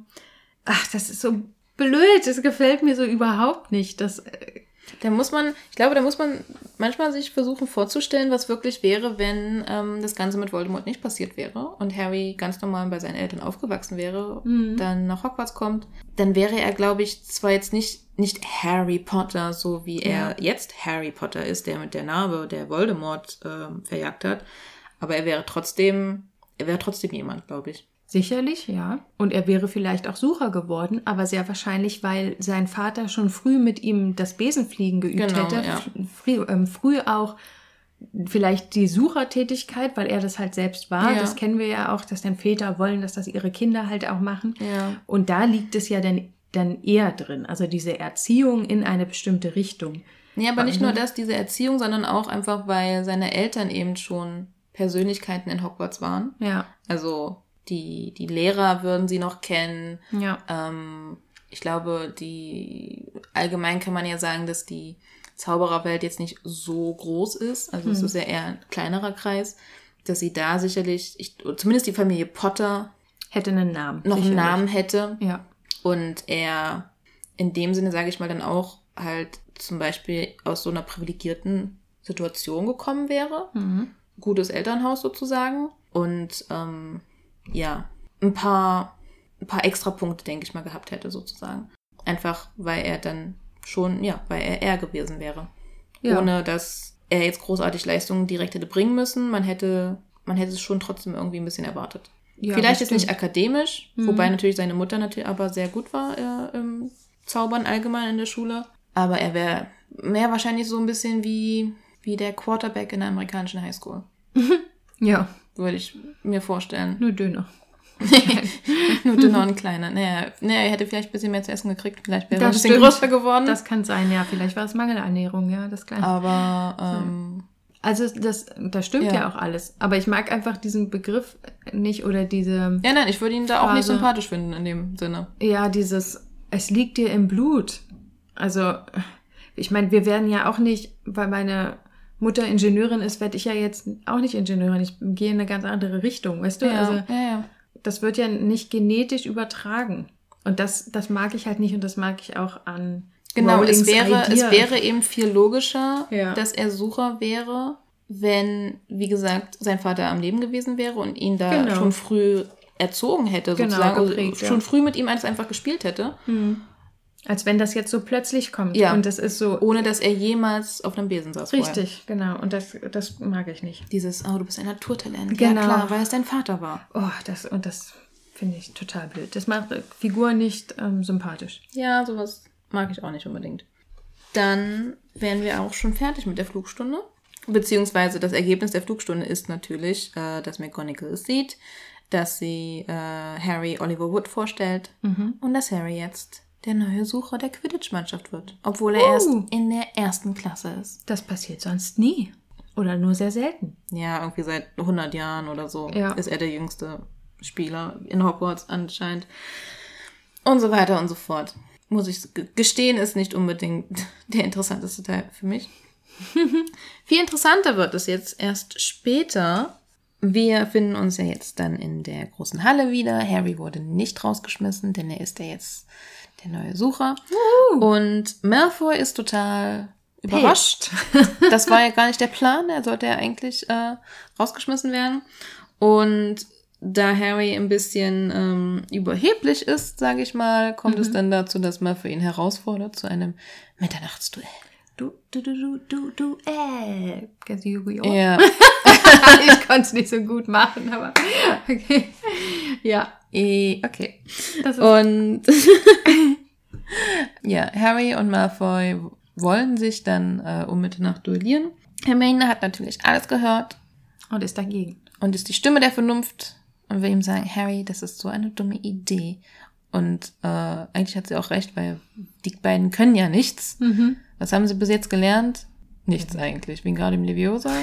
ach, das ist so blöd, das gefällt mir so überhaupt nicht. Das, äh, Da muss man, ich glaube, da muss man manchmal sich versuchen vorzustellen, was wirklich wäre, wenn ähm, das Ganze mit Voldemort nicht passiert wäre und Harry ganz normal bei seinen Eltern aufgewachsen wäre, Mhm. dann nach Hogwarts kommt, dann wäre er, glaube ich, zwar jetzt nicht, nicht Harry Potter, so wie er jetzt Harry Potter ist, der mit der Narbe, der Voldemort ähm, verjagt hat, aber er wäre trotzdem, er wäre trotzdem jemand, glaube ich. Sicherlich, ja. Und er wäre vielleicht auch Sucher geworden, aber sehr wahrscheinlich, weil sein Vater schon früh mit ihm das Besenfliegen geübt Genau, hätte. ja. Früh, ähm, früh auch vielleicht die Suchertätigkeit, weil er das halt selbst war. Ja. Das kennen wir ja auch, dass dann Väter wollen, dass das ihre Kinder halt auch machen. Ja. Und da liegt es ja dann, dann eher drin. Also diese Erziehung in eine bestimmte Richtung. Nee, aber nicht nur das, diese Erziehung, sondern auch einfach, weil seine Eltern eben schon Persönlichkeiten in Hogwarts waren. Ja, Also die, die Lehrer würden sie noch kennen. ja. Ähm, ich glaube, die allgemein kann man ja sagen, dass die Zaubererwelt jetzt nicht so groß ist. Also es Hm. ist ja eher ein kleinerer Kreis, dass sie da sicherlich, ich, zumindest die Familie Potter, Hätte einen Namen. noch einen sicherlich. Namen hätte. Ja. Und er in dem Sinne, sage ich mal, dann auch halt zum Beispiel aus so einer privilegierten Situation gekommen wäre. Mhm. Gutes Elternhaus sozusagen. Und ähm, ja, ein paar, ein paar extra Punkte, denke ich mal, gehabt hätte sozusagen. Einfach, weil er dann schon, ja, weil er er gewesen wäre. Ja. Ohne dass er jetzt großartig Leistungen direkt hätte bringen müssen. Man hätte, man hätte es schon trotzdem irgendwie ein bisschen erwartet. Ja, Vielleicht jetzt nicht akademisch, Mhm. wobei natürlich seine Mutter natürlich aber sehr gut war äh, im Zaubern allgemein in der Schule. Aber er wäre mehr wahrscheinlich so ein bisschen wie, wie der Quarterback in der amerikanischen Highschool. Ja, Würde ich mir vorstellen. nur dünner. Nur dünner und kleiner. Naja, naja, er hätte vielleicht ein bisschen mehr zu essen gekriegt. Vielleicht wäre er ein bisschen stimmt. größer geworden. Das kann sein, ja. Vielleicht war es Mangelernährung, ja, das kann. aber ähm, Also das, das stimmt ja. Ja. auch alles. Aber ich mag einfach diesen Begriff nicht oder diese, ja, nein, ich würde ihn da auch nicht Phase. sympathisch finden in dem Sinne. ja, dieses, es liegt dir im Blut. Also, ich meine, wir werden ja auch nicht, weil meine Mutter Ingenieurin ist, werde ich ja jetzt auch nicht Ingenieurin. Ich gehe in eine ganz andere Richtung, weißt du? Ja, Also, ja, das wird ja nicht genetisch übertragen. Und das, das mag ich halt nicht und das mag ich auch an. Genau, es wäre, es wäre eben viel logischer, dass er Sucher wäre, wenn, wie gesagt, sein Vater am Leben gewesen wäre und ihn da Genau. schon früh erzogen hätte, Genau, sozusagen. Also geprägt, ja. schon früh mit ihm alles einfach gespielt hätte, Als wenn das jetzt so plötzlich kommt. Ja. Und das ist so. ohne dass er jemals auf einem Besen saß. Vorher. Richtig, genau. Und das, das mag ich nicht. Dieses, oh, du bist ein Naturtalent. Genau. Ja, klar, weil es dein Vater war. Oh, das, und das finde ich total blöd. Das macht Figur nicht ähm, sympathisch. Ja, sowas mag ich auch nicht unbedingt. Dann wären wir auch schon fertig mit der Flugstunde. Beziehungsweise das Ergebnis der Flugstunde ist natürlich, äh, dass McGonagall es sieht, dass sie äh, Harry Oliver Wood vorstellt und dass Harry jetzt der neue Sucher der Quidditch-Mannschaft wird. Obwohl er Uh. erst in der ersten Klasse ist. Das passiert sonst nie. Oder nur sehr selten. Ja, irgendwie seit 100 Jahren oder so Ja. ist er der jüngste Spieler in Hogwarts anscheinend. Und so weiter und so fort. Muss ich ge- gestehen, ist nicht unbedingt der interessanteste Teil für mich. Viel interessanter wird es jetzt erst später. Wir finden uns ja jetzt dann in der großen Halle wieder. Harry wurde nicht rausgeschmissen, denn er ist ja jetzt der neue Sucher. Und Malfoy ist total überrascht. Das war ja gar nicht der Plan. Er sollte ja eigentlich äh, rausgeschmissen werden. Und da Harry ein bisschen ähm, überheblich ist, sage ich mal, kommt es dann dazu, dass Malfoy ihn herausfordert zu einem Mitternachtsduell. Du, du, du, du, du, du, äh. Kennst du Yu-Gi-Oh? Ja. ich konnte es nicht so gut machen, aber okay. Ja, okay. Und ja, Harry und Malfoy wollen sich dann äh, um Mitternacht duellieren. Hermine hat natürlich alles gehört und ist dagegen. und ist die Stimme der Vernunft und will ihm sagen, Harry, das ist so eine dumme Idee. Und äh, eigentlich hat sie auch recht, weil die beiden können ja nichts. Was haben sie bis jetzt gelernt? Nichts eigentlich, wie gerade im Leviosa.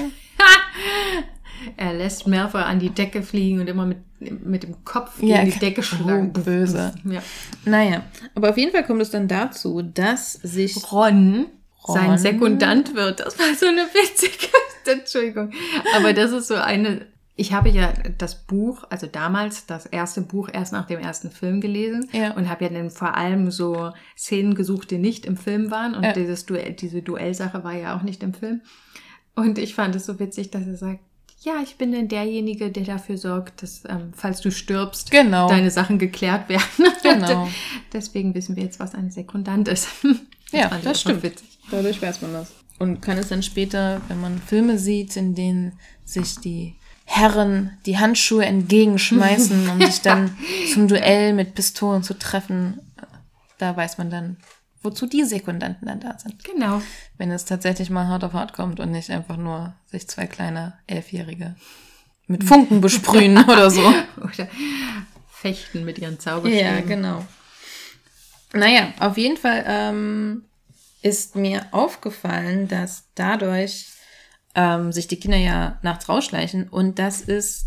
Er lässt Malfoy an die Decke fliegen und immer mit, mit dem Kopf gegen Ja, die Decke oh, schlagen. böse. Ja. Naja, aber auf jeden Fall kommt es dann dazu, dass sich Ron, sein Ron. Sekundant wird. Das war so eine witzige, Entschuldigung. Aber das ist so eine, ich habe ja das Buch, also damals das erste Buch erst nach dem ersten Film gelesen Ja. und habe ja dann vor allem so Szenen gesucht, die nicht im Film waren und Ja. dieses Duell, diese Duellsache war ja auch nicht im Film. Und ich fand es so witzig, dass er sagt, ja, ich bin dann derjenige, der dafür sorgt, dass, ähm, falls du stirbst, Genau. deine Sachen geklärt werden. Genau. Deswegen wissen wir jetzt, was ein Sekundant ist. Ja, das einfach stimmt. Witzig. Dadurch weiß man das. Und kann es dann später, wenn man Filme sieht, in denen sich die Herren die Handschuhe entgegenschmeißen, um sich dann zum Duell mit Pistolen zu treffen, da weiß man dann, wozu die Sekundanten dann da sind. Genau. Wenn es tatsächlich mal hart auf hart kommt und nicht einfach nur sich zwei kleine Elfjährige mit Funken besprühen oder so. Oder fechten mit ihren Zauberstäben. genau. Naja, auf jeden Fall ähm, ist mir aufgefallen, dass dadurch ähm, sich die Kinder ja nachts rausschleichen und das ist,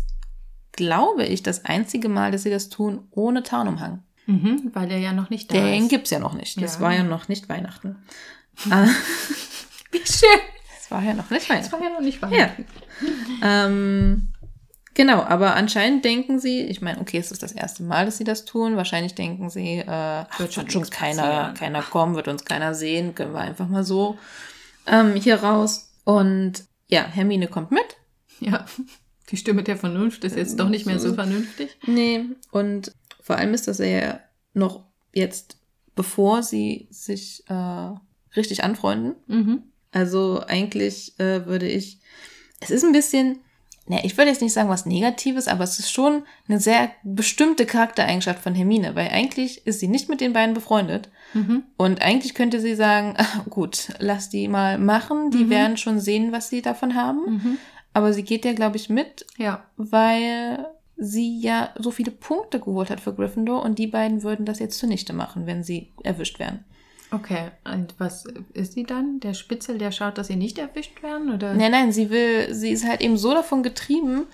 glaube ich, das einzige Mal, dass sie das tun ohne Tarnumhang. Mhm, weil er ja noch nicht da Den ist. gibt's ja noch nicht. Das Ja. war ja noch nicht Weihnachten. Ah, Wie schön. das war ja noch nicht Das Weihnachten. war ja noch nicht wahr. Ja. Ähm, genau, aber anscheinend denken sie, ich meine, okay, es ist das erste Mal, dass sie das tun. Wahrscheinlich denken sie, äh, ach, Wird schon wird schon keiner, passieren. keiner kommen, wird uns keiner sehen, können wir einfach mal so ähm, hier raus. Und ja, Hermine kommt mit. Ja. Die Stimme der Vernunft ist jetzt doch nicht mehr so vernünftig. Nee, und vor allem ist das ja noch jetzt bevor sie sich äh, richtig anfreunden. Mhm. Also eigentlich äh, würde ich, es ist ein bisschen, ne, ich würde jetzt nicht sagen was Negatives, aber es ist schon eine sehr bestimmte Charaktereigenschaft von Hermine, weil eigentlich ist sie nicht mit den beiden befreundet. Mhm. Und eigentlich könnte sie sagen, ah, gut, lass die mal machen, die Mhm. werden schon sehen, was sie davon haben. Mhm. Aber sie geht ja, glaube ich, mit, Ja. weil sie ja so viele Punkte geholt hat für Gryffindor und die beiden würden das jetzt zunichte machen, wenn sie erwischt werden. Okay, und was ist sie dann? Der Spitzel, der schaut, dass sie nicht erwischt werden? Oder? Nein, nein, sie will, sie ist halt eben so davon getrieben,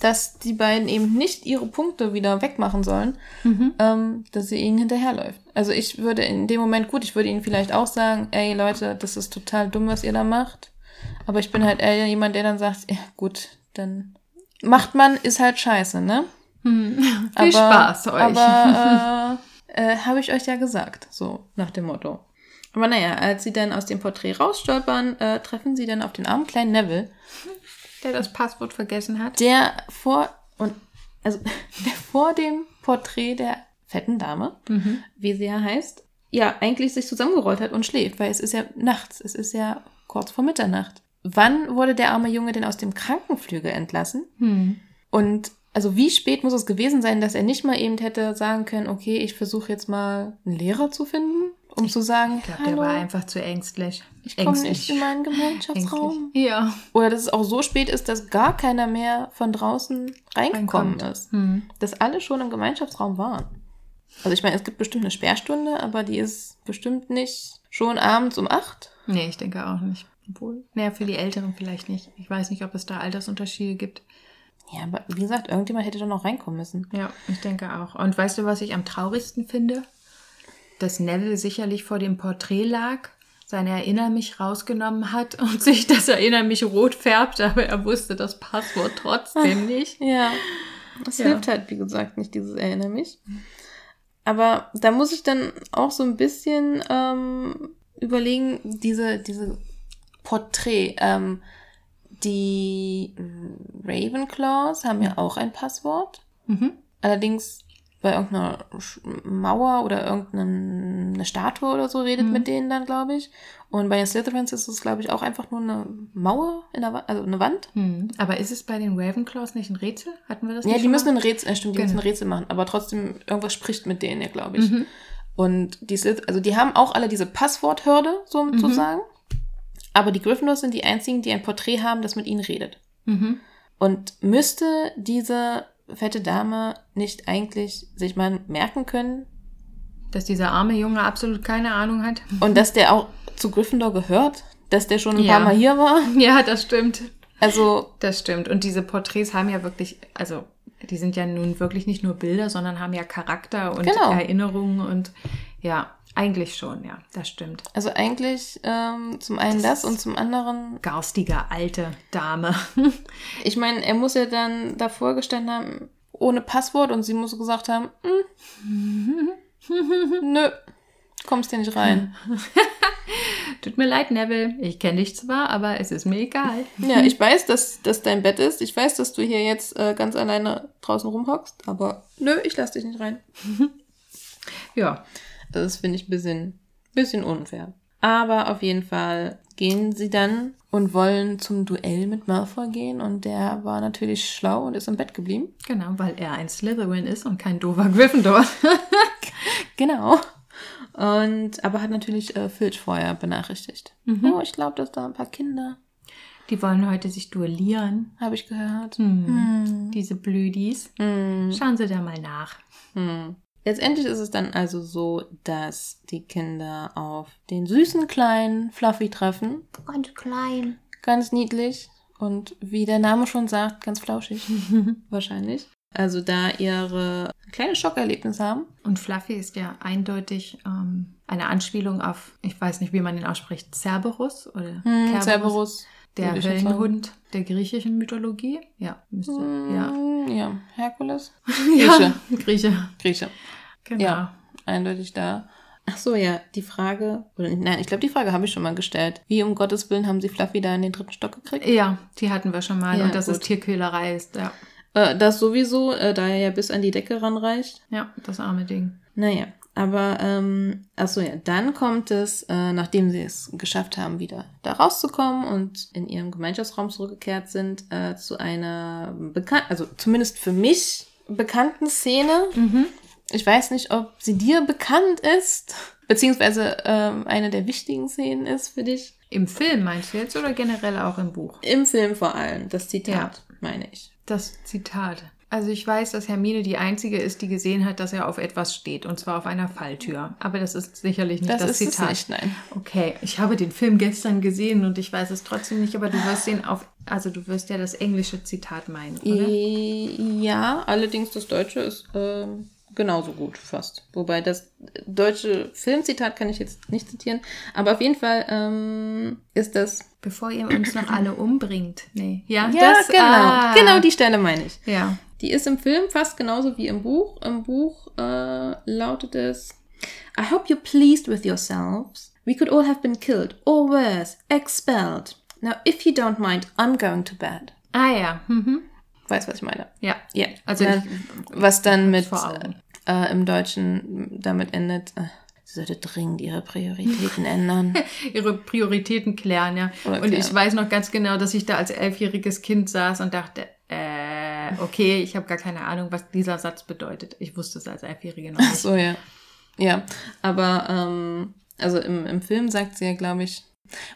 dass die beiden eben nicht ihre Punkte wieder wegmachen sollen, Mhm. ähm, dass sie ihnen hinterherläuft. Also ich würde in dem Moment, gut, ich würde ihnen vielleicht auch sagen, ey Leute, das ist total dumm, was ihr da macht. Aber ich bin halt eher jemand, der dann sagt, ja gut, dann macht man, ist halt scheiße, ne? Hm. Viel aber, Spaß euch. Aber äh, äh, habe ich euch ja gesagt, so nach dem Motto. Aber naja, als sie dann aus dem Porträt rausstolpern, äh, treffen sie dann auf den armen kleinen Neville, der das Passwort vergessen hat. der vor und also der vor dem Porträt der fetten Dame, Mhm. wie sie ja heißt, ja eigentlich sich zusammengerollt hat und schläft, weil es ist ja nachts, es ist ja kurz vor Mitternacht. Wann wurde der arme Junge denn aus dem Krankenflügel entlassen? Hm. Und also wie spät muss es gewesen sein, dass er nicht mal eben hätte sagen können, okay, ich versuche jetzt mal einen Lehrer zu finden, um zu sagen, Ich glaube, der war einfach zu ängstlich. ich komme nicht in meinen Gemeinschaftsraum. Ängstlich. Ja. Oder dass es auch so spät ist, dass gar keiner mehr von draußen reingekommen ist. Hm. Dass alle schon im Gemeinschaftsraum waren. Also ich meine, es gibt bestimmt eine Sperrstunde, aber die ist bestimmt nicht schon abends um acht. Nee, ich denke auch nicht. Obwohl. Naja, für die Älteren vielleicht nicht. Ich weiß nicht, ob es da Altersunterschiede gibt. Ja, aber wie gesagt, irgendjemand hätte doch noch reinkommen müssen. Ja, ich denke auch. Und weißt du, was ich am traurigsten finde? Dass Neville sicherlich vor dem Porträt lag, sein Erinner mich rausgenommen hat und sich das Erinner mich rot färbt, aber er wusste das Passwort trotzdem nicht. Ja. Das Ja. hilft halt, wie gesagt, nicht dieses Erinner mich. Aber da muss ich dann auch so ein bisschen ähm, überlegen, diese, diese Porträt. Ähm, die Ravenclaws haben ja auch ein Passwort. Mhm. Allerdings bei irgendeiner Mauer oder irgendeine Statue oder so redet Mhm. mit denen dann, glaube ich. Und bei den Slytherins ist es, glaube ich, auch einfach nur eine Mauer in der Wand, also eine Wand. Hm. Aber ist es bei den Ravenclaws nicht ein Rätsel? Hatten wir das Ja, nicht die schon müssen ein Rätsel, äh, stimmt, die Genau. müssen ein Rätsel machen, aber trotzdem irgendwas spricht mit denen ja, glaube ich. Mhm. Und die Slyth also die haben auch alle diese Passworthürde, so Mhm. Aber die Gryffindors sind die einzigen, die ein Porträt haben, das mit ihnen redet. Mhm. Und müsste diese fette Dame nicht eigentlich sich mal merken können Dass dieser arme Junge absolut keine Ahnung hat. und dass der auch zu Gryffindor gehört, dass der schon ein Ja. paar Mal hier war? Ja, das stimmt. Also, Das stimmt. Und diese Porträts haben ja wirklich, also die sind ja nun wirklich nicht nur Bilder, sondern haben ja Charakter und Genau. Erinnerungen und ja, eigentlich schon, ja, das stimmt. also eigentlich ähm, zum einen das, Das- und zum anderen Garstige alte Dame. Ich meine, er muss ja dann davor gestanden haben, ohne Passwort und sie muss gesagt haben, "Hm, nö, kommst hier nicht rein. Tut mir leid, Neville. Ich kenne dich zwar, aber es ist mir egal. Ja, ich weiß, dass das dein Bett ist. Ich weiß, dass du hier jetzt äh, ganz alleine draußen rumhockst, aber nö, ich lass dich nicht rein. Ja. Das finde ich ein bisschen, bisschen unfair. Aber auf jeden Fall gehen sie dann und wollen zum Duell mit Malfoy gehen und der war natürlich schlau und ist im Bett geblieben. Genau, weil er ein Slytherin ist und kein doofer Gryffindor. Genau. Und aber hat natürlich äh, Filch vorher benachrichtigt. Oh, ich glaube, dass da ein paar Kinder, Die wollen heute sich duellieren. habe ich gehört. Hm. Diese Blödis. Hm. Schauen Sie da mal nach. Hm. Letztendlich ist es dann also so, dass die Kinder auf den süßen kleinen Fluffy treffen. Ganz klein. Ganz niedlich. Und wie der Name schon sagt, ganz flauschig. Wahrscheinlich. Also da ihre kleine Schockerlebnis haben. Und Fluffy ist ja eindeutig ähm, eine Anspielung auf, ich weiß nicht, wie man ihn ausspricht, Cerberus oder Hm, Cerberus. Der. Höllenhund der griechischen Mythologie. Ja, müsste. Ja. Hm, ja. Herkules. ja. Grieche. Grieche. Genau. Ja. Eindeutig da. Ach so, ja, die Frage, oder nein, ich glaube, die Frage habe ich schon mal gestellt. Wie um Gottes Willen haben sie Fluffy da in den dritten Stock gekriegt? Ja, die hatten wir schon mal. Ja, und dass es. Tierquälerei ist. Ja. Äh, das sowieso, äh, da er ja bis an die Decke ranreicht. ja, das arme Ding. Naja, Aber, ähm, achso ja, dann kommt es, äh, nachdem sie es geschafft haben, wieder da rauszukommen und in ihrem Gemeinschaftsraum zurückgekehrt sind, äh, zu einer bekannten, also zumindest für mich bekannten Szene. Ich weiß nicht, ob sie dir bekannt ist, beziehungsweise ähm, eine der wichtigen Szenen ist für dich. Im Film meinst du jetzt oder generell auch im Buch? Im Film vor allem, das Zitat, meine ich. Das Zitat. Also ich weiß, dass Hermine die einzige ist, die gesehen hat, dass er auf etwas steht, und zwar auf einer Falltür. Aber das ist sicherlich nicht Das, das, ist es Zitat. nicht, nein. Okay, ich habe den Film gestern gesehen und ich weiß es trotzdem nicht, aber du wirst den auf, also du wirst ja das englische Zitat meinen, oder? Ja, allerdings das Deutsche ist ähm, genauso gut fast. Wobei das deutsche Filmzitat kann ich jetzt nicht zitieren, aber auf jeden Fall ähm, ist das. Bevor ihr uns noch alle umbringt. Nee. Ja, Ja, das, genau. ah. Genau die Stelle meine ich. Ja. Die ist im Film fast genauso wie im Buch. Im Buch äh, lautet es: I hope you're pleased with yourselves. We could all have been killed, or worse, expelled. Now, if you don't mind, I'm going to bed. Ah ja. Mhm. Weißt, was ich meine? Ja. Ja, Also also ich- was dann mit äh, im Deutschen damit endet, äh, sie sollte dringend ihre Prioritäten ändern. ihre Prioritäten klären, ja. Oder und ich weiß noch ganz genau, dass ich da als elfjähriges Kind saß und dachte, äh, okay, ich habe gar keine Ahnung, was dieser Satz bedeutet. Ich wusste es als Elfjährige noch nicht. so ja, ja. Aber ähm, also im, im Film sagt sie ja, glaube ich,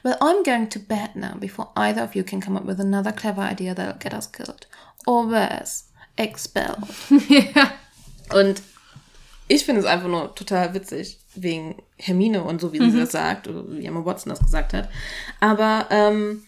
Well, I'm going to bed now before either of you can come up with another clever idea that'll get us killed, or worse, expelled. ja. Und ich finde es einfach nur total witzig, wegen Hermine und so, wie sie das sagt, oder wie Emma Watson das gesagt hat. Aber ähm,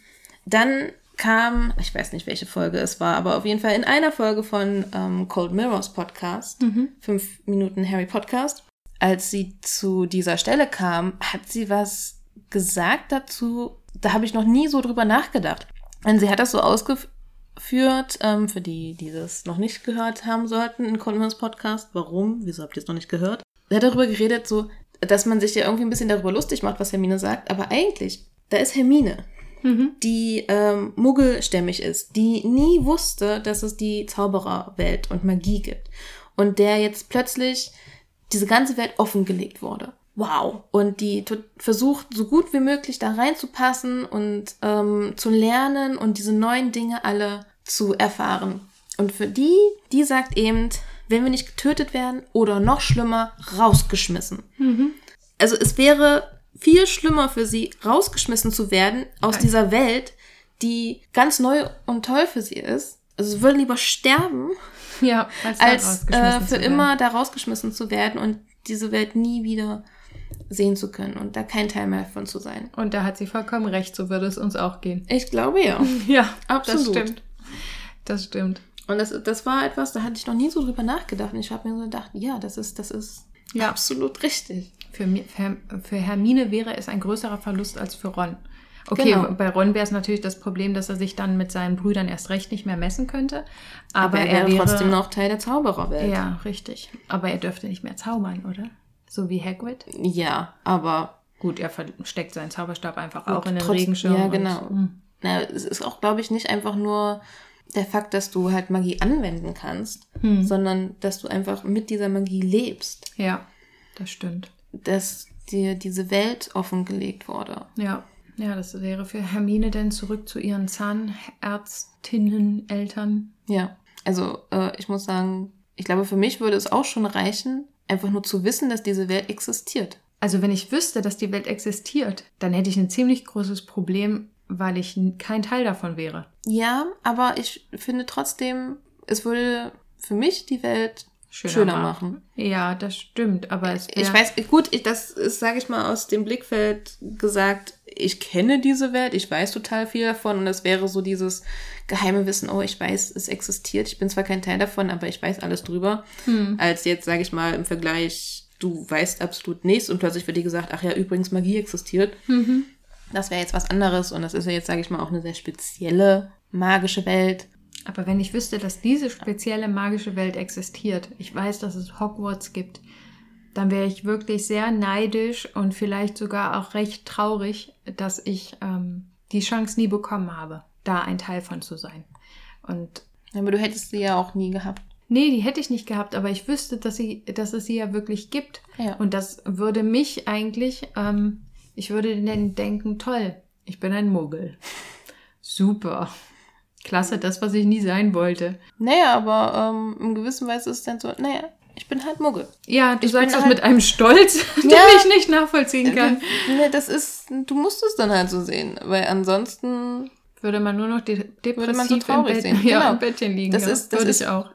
dann kam, ich weiß nicht, welche Folge es war, aber auf jeden Fall in einer Folge von ähm, Cold Mirrors Podcast, fünf Minuten Harry Podcast, als sie zu dieser Stelle kam, hat sie was gesagt dazu, da habe ich noch nie so drüber nachgedacht. Und sie hat das so ausgeführt, ähm, für die, die das noch nicht gehört haben sollten in Converse Podcast. Warum? Wieso habt ihr es noch nicht gehört? Sie hat darüber geredet, so, dass man sich ja irgendwie ein bisschen darüber lustig macht, was Hermine sagt, aber eigentlich, da ist Hermine, die ähm, muggelstämmig ist, die nie wusste, dass es die Zaubererwelt und Magie gibt. Und der jetzt plötzlich diese ganze Welt offengelegt wurde. Wow. Und die versucht, so gut wie möglich da reinzupassen und ähm, zu lernen und diese neuen Dinge alle zu erfahren. Und für die, die sagt eben, wenn wir nicht getötet werden oder noch schlimmer, rausgeschmissen. Also es wäre viel schlimmer für sie, rausgeschmissen zu werden aus dieser Welt, die ganz neu und toll für sie ist. Also sie würde lieber sterben, ja, als, als äh, für immer da rausgeschmissen zu werden und diese Welt nie wieder sehen zu können und da kein Teil mehr von zu sein. Und da hat sie vollkommen recht, so würde es uns auch gehen. Ich glaube ja. Ja, Absolut. Das stimmt. Das stimmt. Und das, das war etwas, da hatte ich noch nie so drüber nachgedacht. Und ich habe mir so gedacht, ja, das ist, das ist Ja. absolut richtig. Für, für, für Hermine wäre es ein größerer Verlust als für Ron. Okay, Genau. bei Ron wäre es natürlich das Problem, dass er sich dann mit seinen Brüdern erst recht nicht mehr messen könnte. Aber, Aber er wäre trotzdem noch Teil der Zaubererwelt. Ja, richtig. Aber er dürfte nicht mehr zaubern, oder? So wie Hagrid. Ja, aber Gut, er versteckt seinen Zauberstab einfach auch in den trotz- Regenschirm. Ja, und- genau. Hm. Na, es ist auch, glaube ich, nicht einfach nur der Fakt, dass du halt Magie anwenden kannst, Hm. sondern dass du einfach mit dieser Magie lebst. Ja, das stimmt. Dass dir diese Welt offengelegt wurde. Ja. Ja, das wäre für Hermine denn zurück zu ihren Zahnärztinnen, Eltern. Ja, also äh, ich muss sagen, ich glaube, für mich würde es auch schon reichen, einfach nur zu wissen, dass diese Welt existiert. Also wenn ich wüsste, dass die Welt existiert, dann hätte ich ein ziemlich großes Problem, weil ich kein Teil davon wäre. Ja, aber ich finde trotzdem, es würde für mich die Welt schöner, machen. Ja, das stimmt. Aber es Ich weiß, gut, ich, das ist, sage ich mal, aus dem Blickfeld gesagt, ich kenne diese Welt, ich weiß total viel davon und das wäre so dieses geheime Wissen, oh, ich weiß, es existiert, ich bin zwar kein Teil davon, aber ich weiß alles drüber, als jetzt, sage ich mal, im Vergleich, du weißt absolut nichts und plötzlich wird dir gesagt, ach ja, übrigens, Magie existiert. Das wäre jetzt was anderes und das ist ja jetzt, sage ich mal, auch eine sehr spezielle magische Welt. Aber wenn ich wüsste, dass diese spezielle magische Welt existiert, ich weiß, dass es Hogwarts gibt, dann wäre ich wirklich sehr neidisch und vielleicht sogar auch recht traurig, dass ich ähm, die Chance nie bekommen habe, da ein Teil von zu sein. Und Aber du hättest sie ja auch nie gehabt. Nee, die hätte ich nicht gehabt, aber ich wüsste, dass, sie, dass es sie ja wirklich gibt. Ja. Und das würde mich eigentlich, ähm, ich würde dann denken, toll, ich bin ein Muggel. Super. Klasse, das, was ich nie sein wollte. Naja, aber ähm, in gewisser Weise ist es dann so, naja, ich bin halt Muggel. Ja, du Ich sagst das halt- mit einem Stolz, den Ja. ich nicht nachvollziehen kann. Nee, das ist, du musst es dann halt so sehen, weil ansonsten Würde man nur noch de depressiv Würde man so traurig im, Bett, sehen, ja, genau. im Bettchen liegen. Das ja, ist- das würde ist- ich auch.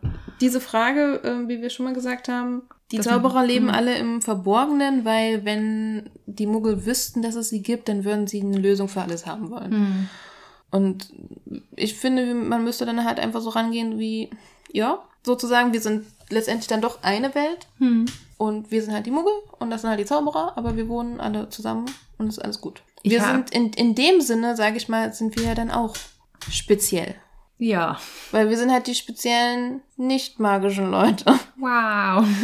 diese Frage, äh, wie wir schon mal gesagt haben, die Das- Zauberer leben Mhm. alle im Verborgenen, weil wenn die Muggel wüssten, dass es sie gibt, dann würden sie eine Lösung für alles haben wollen. Hm. Und ich finde, man müsste dann halt einfach so rangehen wie, ja, sozusagen, wir sind letztendlich dann doch eine Welt Hm. und wir sind halt die Muggel und das sind halt die Zauberer, aber wir wohnen alle zusammen und es ist alles gut. Ich Wir sind in, in dem Sinne, sage ich mal, sind wir ja dann auch speziell. Ja. Weil wir sind halt die speziellen, nicht magischen Leute. Wow.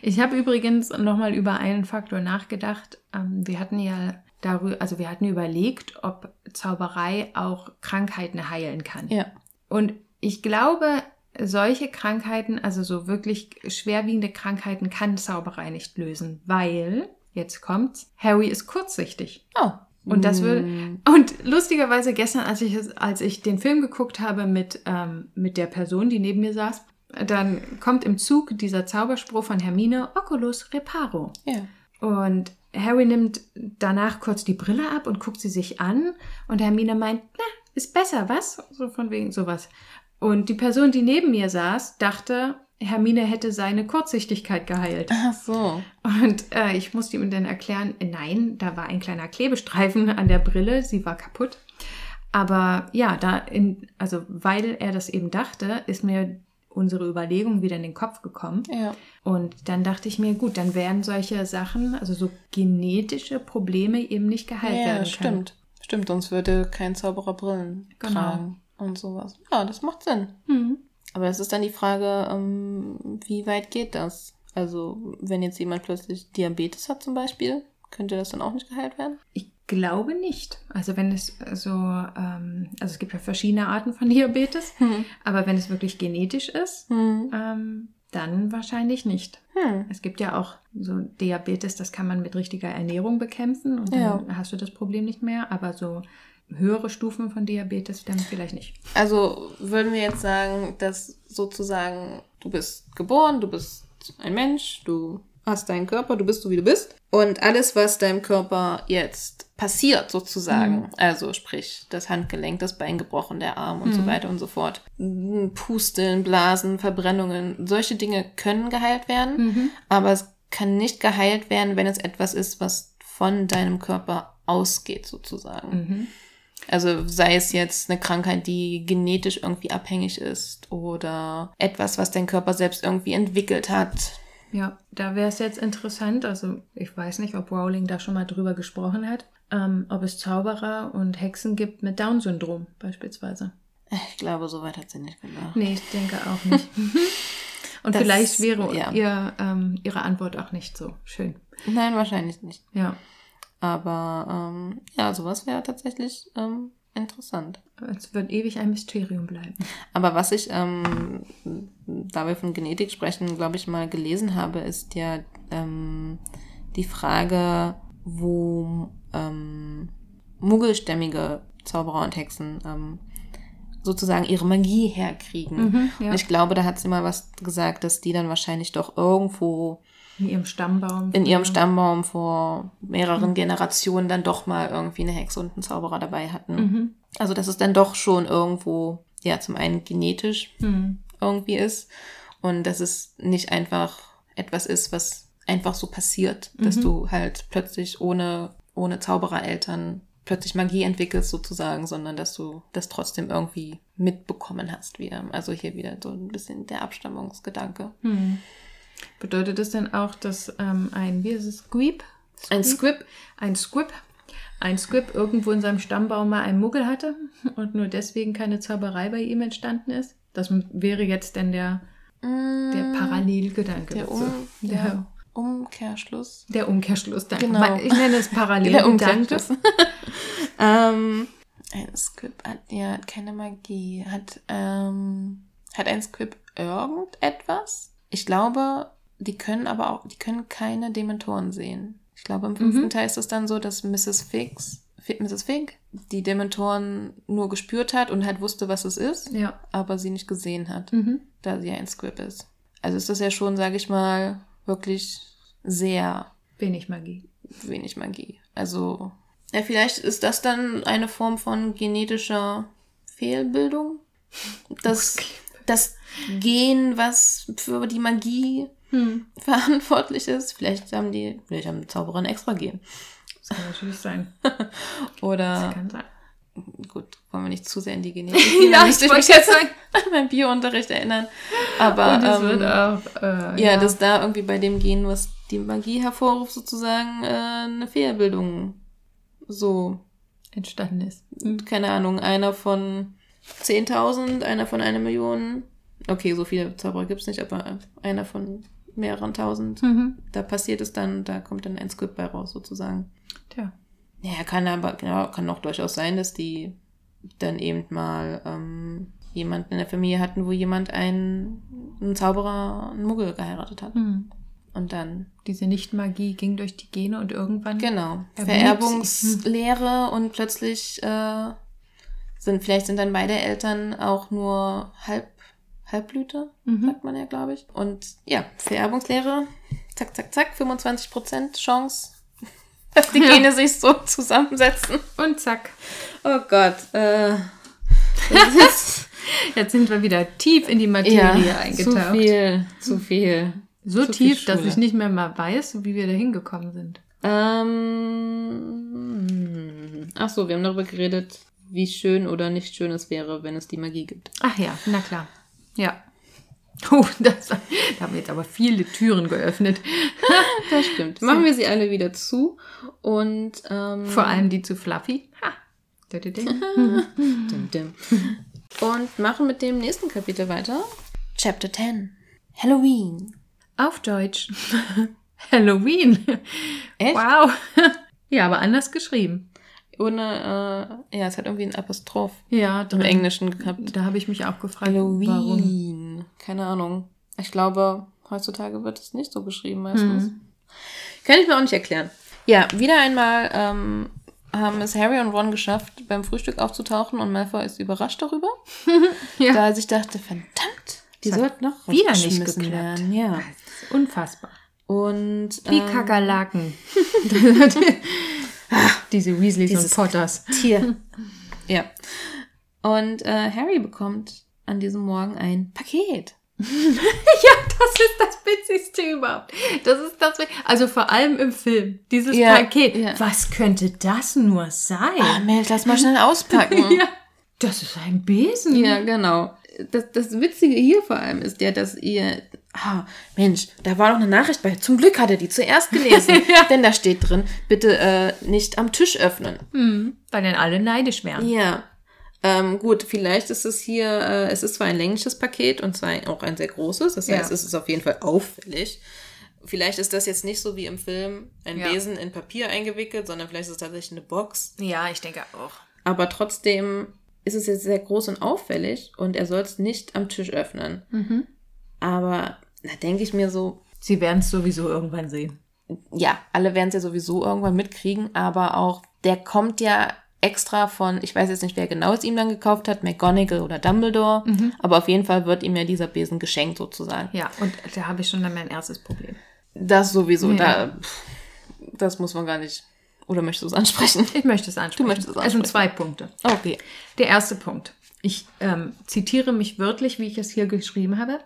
Ich habe übrigens nochmal über einen Faktor nachgedacht. Ähm, Wir hatten ja darüber, also wir hatten überlegt, ob Zauberei auch Krankheiten heilen kann. Ja. Und ich glaube, solche Krankheiten, also so wirklich schwerwiegende Krankheiten, kann Zauberei nicht lösen, weil, jetzt kommt's, Harry ist kurzsichtig. Oh. Und das will. Mm. Und lustigerweise gestern, als ich, als ich den Film geguckt habe mit, ähm, mit der Person, die neben mir saß, dann kommt im Zug dieser Zauberspruch von Hermine, Oculus Reparo. Ja. Und Harry nimmt danach kurz die Brille ab und guckt sie sich an. Und Hermine meint, na, ist besser, was? So von wegen sowas. Und die Person, die neben mir saß, dachte, Hermine hätte seine Kurzsichtigkeit geheilt. Ach so. Und äh, ich musste ihm dann erklären, äh, nein, da war ein kleiner Klebestreifen an der Brille, sie war kaputt. Aber ja, da in, also weil er das eben dachte, ist mir unsere Überlegung wieder in den Kopf gekommen. Ja. Und dann dachte ich mir, gut, dann werden solche Sachen, also so genetische Probleme eben nicht geheilt Ja, werden können. stimmt. Stimmt, sonst würde kein Zauberer Brillen Genau. tragen und sowas. Ja, das macht Sinn. Hm. Aber es ist dann die Frage, ähm, wie weit geht das? Also, wenn jetzt jemand plötzlich Diabetes hat zum Beispiel, könnte das dann auch nicht geheilt werden? Ich glaube nicht. Also wenn es so, ähm, also es gibt ja verschiedene Arten von Diabetes, Hm. aber wenn es wirklich genetisch ist, Hm. ähm, dann wahrscheinlich nicht. Hm. Es gibt ja auch so Diabetes, das kann man mit richtiger Ernährung bekämpfen und dann Ja. hast du das Problem nicht mehr. Aber so höhere Stufen von Diabetes dann vielleicht nicht. Also würden wir jetzt sagen, dass sozusagen du bist geboren, du bist ein Mensch, du hast deinen Körper, du bist so wie du bist. Und alles, was deinem Körper jetzt passiert, sozusagen, also sprich das Handgelenk, das Bein gebrochen, der Arm und so weiter und so fort, Pusteln, Blasen, Verbrennungen, solche Dinge können geheilt werden, aber es kann nicht geheilt werden, wenn es etwas ist, was von deinem Körper ausgeht, sozusagen. Mhm. Also sei es jetzt eine Krankheit, die genetisch irgendwie abhängig ist oder etwas, was dein Körper selbst irgendwie entwickelt hat. Ja, da wäre es jetzt interessant, also ich weiß nicht, ob Rowling da schon mal drüber gesprochen hat, ähm, ob es Zauberer und Hexen gibt mit Down-Syndrom beispielsweise. Ich glaube, so weit hat sie nicht gedacht. Nee, ich denke auch nicht. und Das- vielleicht wäre ja. ihr, ähm, ihre Antwort auch nicht so schön. Nein, wahrscheinlich nicht. Ja, Aber ähm, ja, sowas wäre tatsächlich ähm, interessant. es wird ewig ein Mysterium bleiben. Aber was ich, ähm, da wir von Genetik sprechen, glaube ich mal gelesen habe, ist ja ähm, die Frage, wo ähm, muggelstämmige Zauberer und Hexen ähm, sozusagen ihre Magie herkriegen. Mhm, ja. Und ich glaube, da hat sie mal was gesagt, dass die dann wahrscheinlich doch irgendwo In ihrem Stammbaum. in ihrem Stammbaum vor mehreren Generationen dann doch mal irgendwie eine Hexe und einen Zauberer dabei hatten. Mhm. Also dass es dann doch schon irgendwo, ja, zum einen genetisch Mhm. irgendwie ist und dass es nicht einfach etwas ist, was einfach so passiert, dass Mhm. du halt plötzlich ohne, ohne Zauberereltern plötzlich Magie entwickelst sozusagen, sondern dass du das trotzdem irgendwie mitbekommen hast wieder. Also hier wieder so ein bisschen der Abstammungsgedanke. Bedeutet das denn auch, dass ähm, ein, wie ist es, Squeep? Ein Squib, Ein Squib, ein Squib irgendwo in seinem Stammbaum mal einen Muggel hatte und nur deswegen keine Zauberei bei ihm entstanden ist? Das wäre jetzt denn der, der Parallelgedanke. Der, um, der Umkehrschluss. der Umkehrschluss. Danke. Genau. Ich nenne es Der Parallelgedanke. Umkehrschluss. ähm, ein Squib hat, ja, keine Magie. Hat, ähm, hat ein Squib irgendetwas. Ich glaube, die können aber auch, die können keine Dementoren sehen. Ich glaube, im fünften Mhm. Teil ist es dann so, dass Mrs. Fix, Fi- Mrs. Fig die Dementoren nur gespürt hat und halt wusste, was es ist, Ja. aber sie nicht gesehen hat, Mhm. da sie ein Squib ist. Also ist das ja schon, sage ich mal, wirklich sehr Wenig Magie. wenig Magie. Also, ja, vielleicht ist das dann eine Form von genetischer Fehlbildung. Das, das Gen, was für die Magie Hm. verantwortlich ist. Vielleicht haben die, vielleicht haben Zauberer ein extra Gen. Das kann natürlich sein. Oder, Kann sein. gut, wollen wir nicht zu sehr in die Genetik gehen. Ja, ich ich mich jetzt an meinen Biounterricht erinnern. Aber, Und es ähm, wird auch, äh, ja, dass da irgendwie bei dem Gen, was die Magie hervorruft, sozusagen äh, eine Fehlbildung so entstanden ist. keine Ahnung, einer von 10.000, einer von einer Million. Okay, so viele Zauberer gibt's nicht, aber einer von mehreren tausend. Mhm. Da passiert es dann, da kommt dann ein Script bei raus, sozusagen. Tja. Ja, kann aber, genau, kann auch durchaus sein, dass die dann eben mal ähm, jemanden in der Familie hatten, wo jemand einen, einen Zauberer, einen Muggel geheiratet hat. Hm. Und dann, Diese Nicht-Magie ging durch die Gene und irgendwann. genau, Vererbungslehre und plötzlich äh, sind, vielleicht sind dann beide Eltern auch nur halb, Halbblüte, Mhm. sagt man ja, glaube ich. Und ja, Vererbungslehre, zack, zack, zack, 25% Chance, dass die Ja. Gene sich so zusammensetzen. Und zack. Oh Gott, äh, Jetzt sind wir wieder tief in die Materie zu eingetaucht. viel, zu viel. So zu viel tief, dass Schule. ich nicht mehr mal weiß, wie wir da hingekommen sind. Ähm, ach so, wir haben darüber geredet, wie schön oder nicht schön es wäre, wenn es die Magie gibt. Ach ja, na klar. Ja. Oh, das, da haben wir jetzt aber viele Türen geöffnet. Das stimmt. Machen wir sie alle wieder zu und ähm, Vor allem die zu Fluffy. Ha. Und machen mit dem nächsten Kapitel weiter. Chapter 10. Halloween. Auf Deutsch. Halloween. Echt? Wow. Ja, aber anders geschrieben. Ohne, äh, ja, es hat irgendwie ein Apostroph Ja, im drin. Englischen gehabt. Da habe ich mich auch gefragt, Halloween. warum. Keine Ahnung. Ich glaube, heutzutage wird es nicht so geschrieben meistens. Hm. Kann ich mir auch nicht erklären. Ja, wieder einmal ähm, haben es Harry und Ron geschafft, beim Frühstück aufzutauchen und Malfoy ist überrascht darüber. Ja. Da er sich dachte, verdammt, die sollten noch wieder nicht geklappt. werden. Ja. Unfassbar. Und Wie ähm, Kakerlaken. Diese Weasleys Dieses- und Potters. Tier. ja. Und äh, Harry bekommt an diesem Morgen ein Paket. Ja, das ist das Witzigste überhaupt. Das ist das, also vor allem im Film. Dieses Ja, Paket. ja. Was könnte das nur sein? Ah, Mel, lass mal schnell auspacken. ja. Das ist ein Besen. Ja, genau. Das, das Witzige hier vor allem ist ja, dass ihr. Ah, Mensch, da war noch eine Nachricht bei. Zum Glück hat er die zuerst gelesen. Ja. Denn da steht drin, bitte äh, nicht am Tisch öffnen. Hm, weil dann alle neidisch wären. Ja. Ähm, gut, vielleicht ist es hier, äh, es ist zwar ein längliches Paket und zwar auch ein sehr großes, das heißt, Ja. es ist auf jeden Fall auffällig. Vielleicht ist das jetzt nicht so wie im Film ein Ja. Besen in Papier eingewickelt, sondern vielleicht ist es tatsächlich eine Box. Ja, ich denke auch. Aber trotzdem ist es jetzt sehr groß und auffällig und er soll es nicht am Tisch öffnen. Mhm. Aber da denke ich mir so, Sie werden es sowieso irgendwann sehen. ja, alle werden es ja sowieso irgendwann mitkriegen, aber auch der kommt ja extra von, ich weiß jetzt nicht, wer genau es ihm dann gekauft hat, McGonagall oder Dumbledore, aber auf jeden Fall wird ihm ja dieser Besen geschenkt sozusagen. Ja, und da habe ich schon dann mein erstes Problem. Das sowieso, Ja. da, das muss man gar nicht, oder möchtest du es ansprechen? Ich möchte es ansprechen. möchtest es Es sind ansprechen. zwei Punkte. Okay. Der erste Punkt. Ich ähm, zitiere mich wörtlich, wie ich es hier geschrieben habe.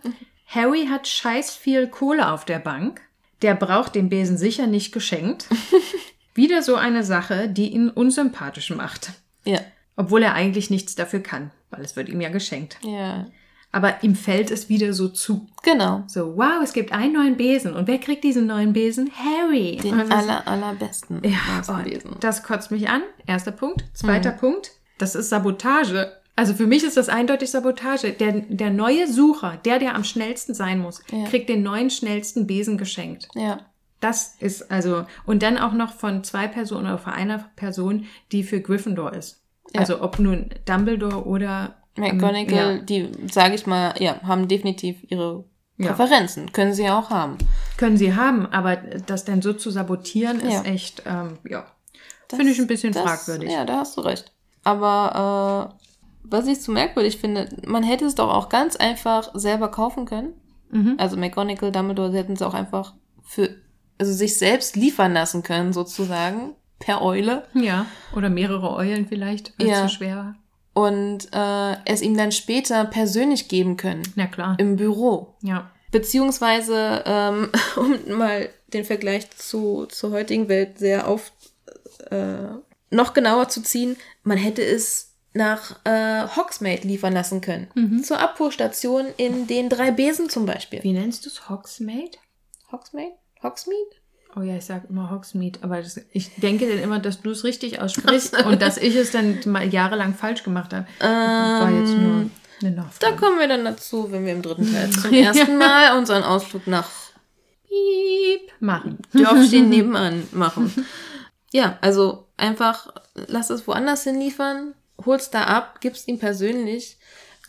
Harry hat scheiß viel Kohle auf der Bank. Der braucht den Besen sicher nicht geschenkt. Wieder so eine Sache, die ihn unsympathisch macht. Ja. Obwohl er eigentlich nichts dafür kann, weil es wird ihm ja geschenkt. Ja. Aber ihm fällt es wieder so zu. Genau. So, wow, es gibt einen neuen Besen. Und wer kriegt diesen neuen Besen? Harry. Den ist- aller, allerbesten ja, Besen. das kotzt mich an. Erster Punkt. Zweiter Punkt. Das ist Sabotage. Also für mich ist das eindeutig Sabotage. Der, der neue Sucher, der, der am schnellsten sein muss, Ja. kriegt den neuen schnellsten Besen geschenkt. Ja. Das ist also, und dann auch noch von zwei Personen oder von einer Person, die für Gryffindor ist. Ja. Also ob nun Dumbledore oder McGonagall, Ja. die, sage ich mal, ja, haben definitiv ihre Ja. Präferenzen. Können sie ja auch haben. Können sie haben, aber das dann so zu sabotieren, ist Ja. echt, ähm, ja, finde ich ein bisschen das, fragwürdig. Ja, da hast du recht. Aber äh, was ich so merkwürdig finde, man hätte es doch auch ganz einfach selber kaufen können. Mhm. Also McGonagall, Dumbledore, sie hätten es auch einfach für, also sich selbst liefern lassen können, sozusagen, per Eule. Ja, oder mehrere Eulen vielleicht, weil Ja. es zu schwer war. Und äh, es ihm dann später persönlich geben können. Na klar. Im Büro. Ja. Beziehungsweise, ähm, um mal den Vergleich zu, zur heutigen Welt sehr auf äh, noch genauer zu ziehen, man hätte es nach äh, Hogsmeade liefern lassen können. Mhm. Zur Abfuhrstation in den drei Besen zum Beispiel. Wie nennst du es? Hogsmeade? Hogsmeade? Hogsmeade? Oh ja, ich sag immer Hogsmeade, aber das, ich denke dann immer, dass du es richtig aussprichst und dass ich es dann mal jahrelang falsch gemacht habe. war jetzt nur Ähm, eine da Nachfrage. kommen wir dann dazu, wenn wir im dritten Teil zum ersten Mal unseren Ausflug nach Piep machen. Dörfchen nebenan machen. Ja, also einfach lass es woanders hinliefern, hol's da ab, gib's ihm persönlich.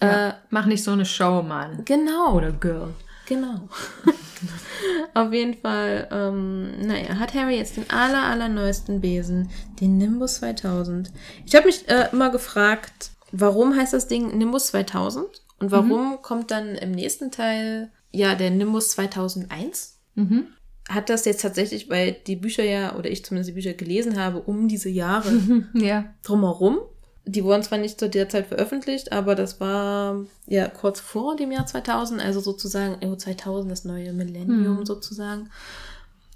Ja. Mach nicht so eine Show, Mann. Genau. Oder Girl. Genau. Auf jeden Fall, ähm, naja, hat Harry jetzt den aller, allerneuesten Besen, den Nimbus 2000. Ich habe mich äh, immer gefragt, warum heißt das Ding Nimbus 2000? Und warum kommt dann im nächsten Teil ja der Nimbus 2001? Mhm. Hat das jetzt tatsächlich, weil die Bücher ja, oder ich zumindest die Bücher gelesen habe, um diese Jahre Ja. drumherum. Die wurden zwar nicht zu der Zeit veröffentlicht, aber das war ja kurz vor dem Jahr 2000, also sozusagen Euro 2000, das neue Millennium Hm. sozusagen.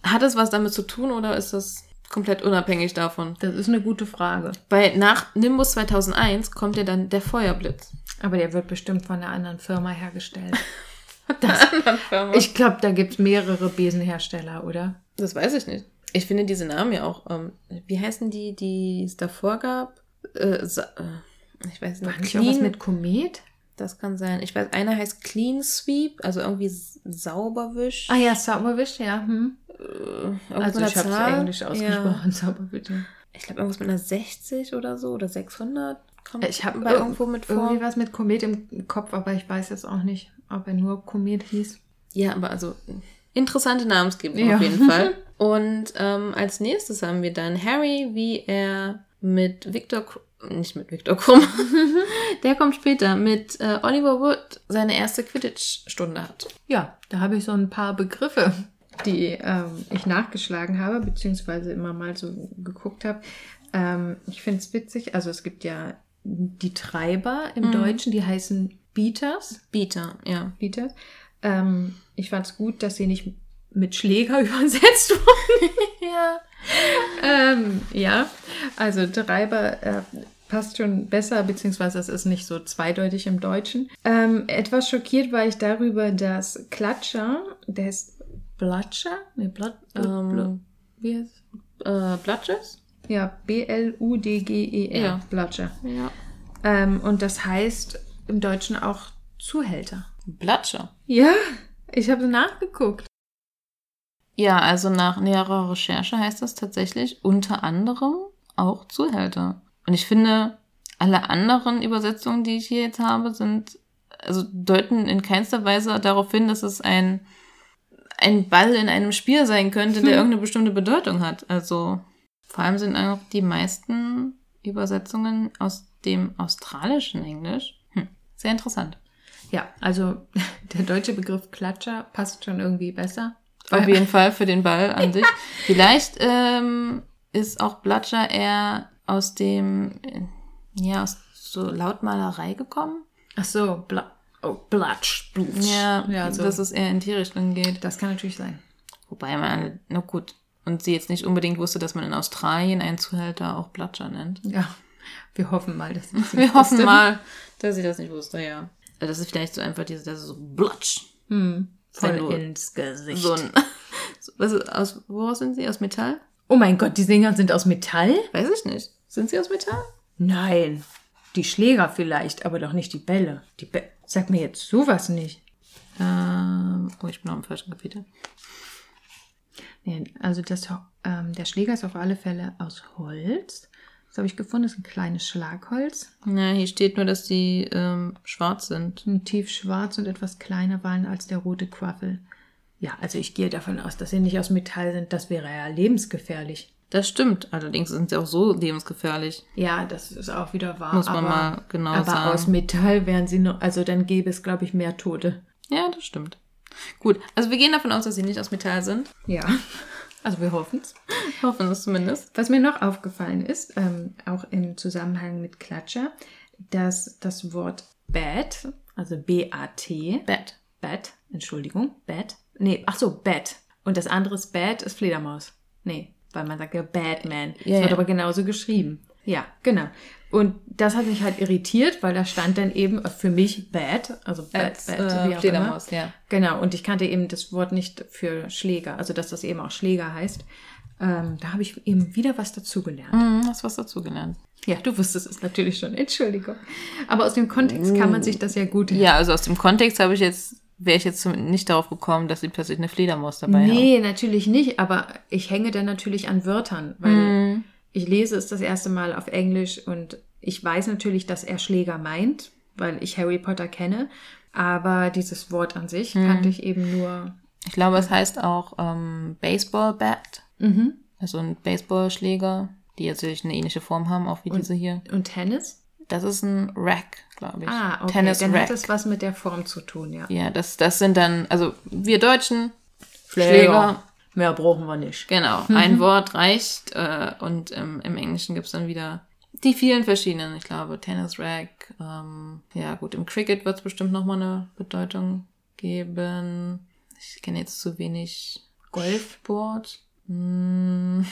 Hat es was damit zu tun oder ist das komplett unabhängig davon? Das ist eine gute Frage. Weil nach Nimbus 2001 kommt ja dann der Feuerblitz. Aber der wird bestimmt von einer anderen Firma hergestellt. Das, ich glaube, da gibt es mehrere Besenhersteller, oder? Das weiß ich nicht. Ich finde diese Namen ja auch, ähm, wie heißen die, die es davor gab? Äh, äh, ich weiß War nicht. auch was mit Komet? Das kann sein. Ich weiß, einer heißt Clean Sweep, also irgendwie Sauberwisch. Ah ja, Sauberwisch, ja. Hm. Äh, Also ich habe es englisch Ja. ausgesprochen, Sauberwisch. ja. Ich glaube, irgendwas mit einer 60 oder so oder 600 kommt Ich habe irgendwo mit vor. irgendwie was mit Komet im Kopf, aber ich weiß jetzt auch nicht, ob er nur Komet hieß. Ja, aber also interessante Namensgebung Ja. auf jeden Fall. Und ähm, als nächstes haben wir dann Harry, wie er mit Victor, nicht mit Victor Krumm, der kommt später, mit äh, Oliver Wood seine erste Quidditch-Stunde hat. Ja, da habe ich so ein paar Begriffe, die ähm, ich nachgeschlagen habe, beziehungsweise immer mal so geguckt habe. Ähm, ich finde es witzig, also es gibt ja die Treiber im Mhm. Deutschen, die heißen Beaters. Bieter, ja. Beaters. Ähm, ich fand es gut, dass sie nicht mit Schläger übersetzt wurden. Ja. Ähm, ja, also Treiber äh, passt schon besser, beziehungsweise es ist nicht so zweideutig im Deutschen. Ähm, etwas schockiert war ich darüber, dass Klatscher, der ist Blutscher? Nee, Blu- Ähm, wie heißt äh, Bludges? Ja, B-L-U-D-G-E-R. Ja. Blutscher. Ja. Ähm, und das heißt im Deutschen auch Zuhälter. Blutscher. Ja, ich habe nachgeguckt. Ja, also nach näherer Recherche heißt das tatsächlich unter anderem auch Zuhälter. Und ich finde, alle anderen Übersetzungen, die ich hier jetzt habe, sind, also deuten in keinster Weise darauf hin, dass es ein, ein Ball in einem Spiel sein könnte, der Hm. irgendeine bestimmte Bedeutung hat. Also vor allem sind auch die meisten Übersetzungen aus dem australischen Englisch. Hm, sehr interessant. Ja, also der deutsche Begriff Klatscher passt schon irgendwie besser. Auf jeden Fall für den Ball an sich. Vielleicht ähm, ist auch Blutscher eher aus dem, äh, ja, aus so Lautmalerei gekommen. Ach so, Bla oh, Blatsch, Blutsch. Ja, ja so. dass es eher in die Richtung geht. das kann natürlich sein. Wobei man, na gut, und sie jetzt nicht unbedingt wusste, dass man in Australien einen Zuhälter auch Blutscher nennt. Ja, wir hoffen mal, dass das Wir hoffen mal, dass sie das nicht wusste, ja. Also Das ist vielleicht so einfach diese, das ist so Blutsch. Hm, voll ins Gesicht. So ein, was ist, aus, woraus sind sie? Aus Metall? oh mein Gott, die Dinger sind aus Metall? Weiß ich nicht. Sind sie aus Metall? Nein, die Schläger vielleicht, aber doch nicht die Bälle. Die Bä Sag mir jetzt sowas nicht. Ähm, oh, ich bin noch im falschen Kapitel. Nee, also das, ähm, der Schläger ist auf alle Fälle aus Holz. Was habe ich gefunden? Das ist ein kleines Schlagholz. Ja, hier steht nur, dass die ähm, schwarz sind. Ein tief schwarz und etwas kleiner waren als der rote Quaffel. Ja, also ich gehe davon aus, dass sie nicht aus Metall sind. Das wäre ja lebensgefährlich. Das stimmt. Allerdings sind sie auch so lebensgefährlich. Ja, das ist auch wieder wahr. Muss man aber, mal genau aber sagen. aus Metall wären sie nur, also dann gäbe es, glaube ich, mehr Tote. Ja, das stimmt. Gut, also wir gehen davon aus, dass sie nicht aus Metall sind. Ja. Also wir hoffen es. Hoffen es zumindest. Was mir noch aufgefallen ist, ähm, auch im Zusammenhang mit Klatscher, dass das Wort Bat, also B-A-T, Bad. Bat, Entschuldigung, Bat, nee, ach so, Bat. Und das andere ist Bat, ist Fledermaus. Nee, weil man sagt ja Batman. Ja, das wird aber genauso geschrieben. Ja, genau. Und das hat mich halt irritiert, weil da stand dann eben für mich Bat, also Bat, Als Bat, äh, wie auch Fledermaus, immer. ja. Genau, und ich kannte eben das Wort nicht für Schläger, also dass das eben auch Schläger heißt. Ähm, da habe ich eben wieder was dazugelernt. Mhm, hast was dazugelernt. Ja, du wusstest es natürlich schon, Entschuldigung. Aber aus dem Kontext kann man sich das ja gut Ja, also aus dem Kontext habe ich jetzt, wäre ich jetzt nicht darauf gekommen, dass sie plötzlich eine Fledermaus dabei haben. Nee, natürlich nicht, aber ich hänge dann natürlich an Wörtern, weil Mhm. Ich lese es das erste Mal auf Englisch und ich weiß natürlich, dass er Schläger meint, weil ich Harry Potter kenne, aber dieses Wort an sich Mhm. kannte ich eben nur. Ich glaube, es heißt auch ähm, Baseball Bat. Mhm. Also ein Baseballschläger, die natürlich eine ähnliche Form haben, auch wie diese hier. Und Tennis? Das ist ein Rack, glaube ich. Ah, okay, Tennis dann Rack. hat es was mit der Form zu tun, ja. ja, das, das sind dann, also wir Deutschen, Schläger. Schläger, Mehr brauchen wir nicht. genau, ein Wort reicht. Äh, und ähm, im Englischen gibt's dann wieder die vielen verschiedenen, ich glaube, Tennis Rack. Ähm, ja, gut, im Cricket wird's bestimmt nochmal eine Bedeutung geben. Ich kenne jetzt zu wenig Golfsport. Hm.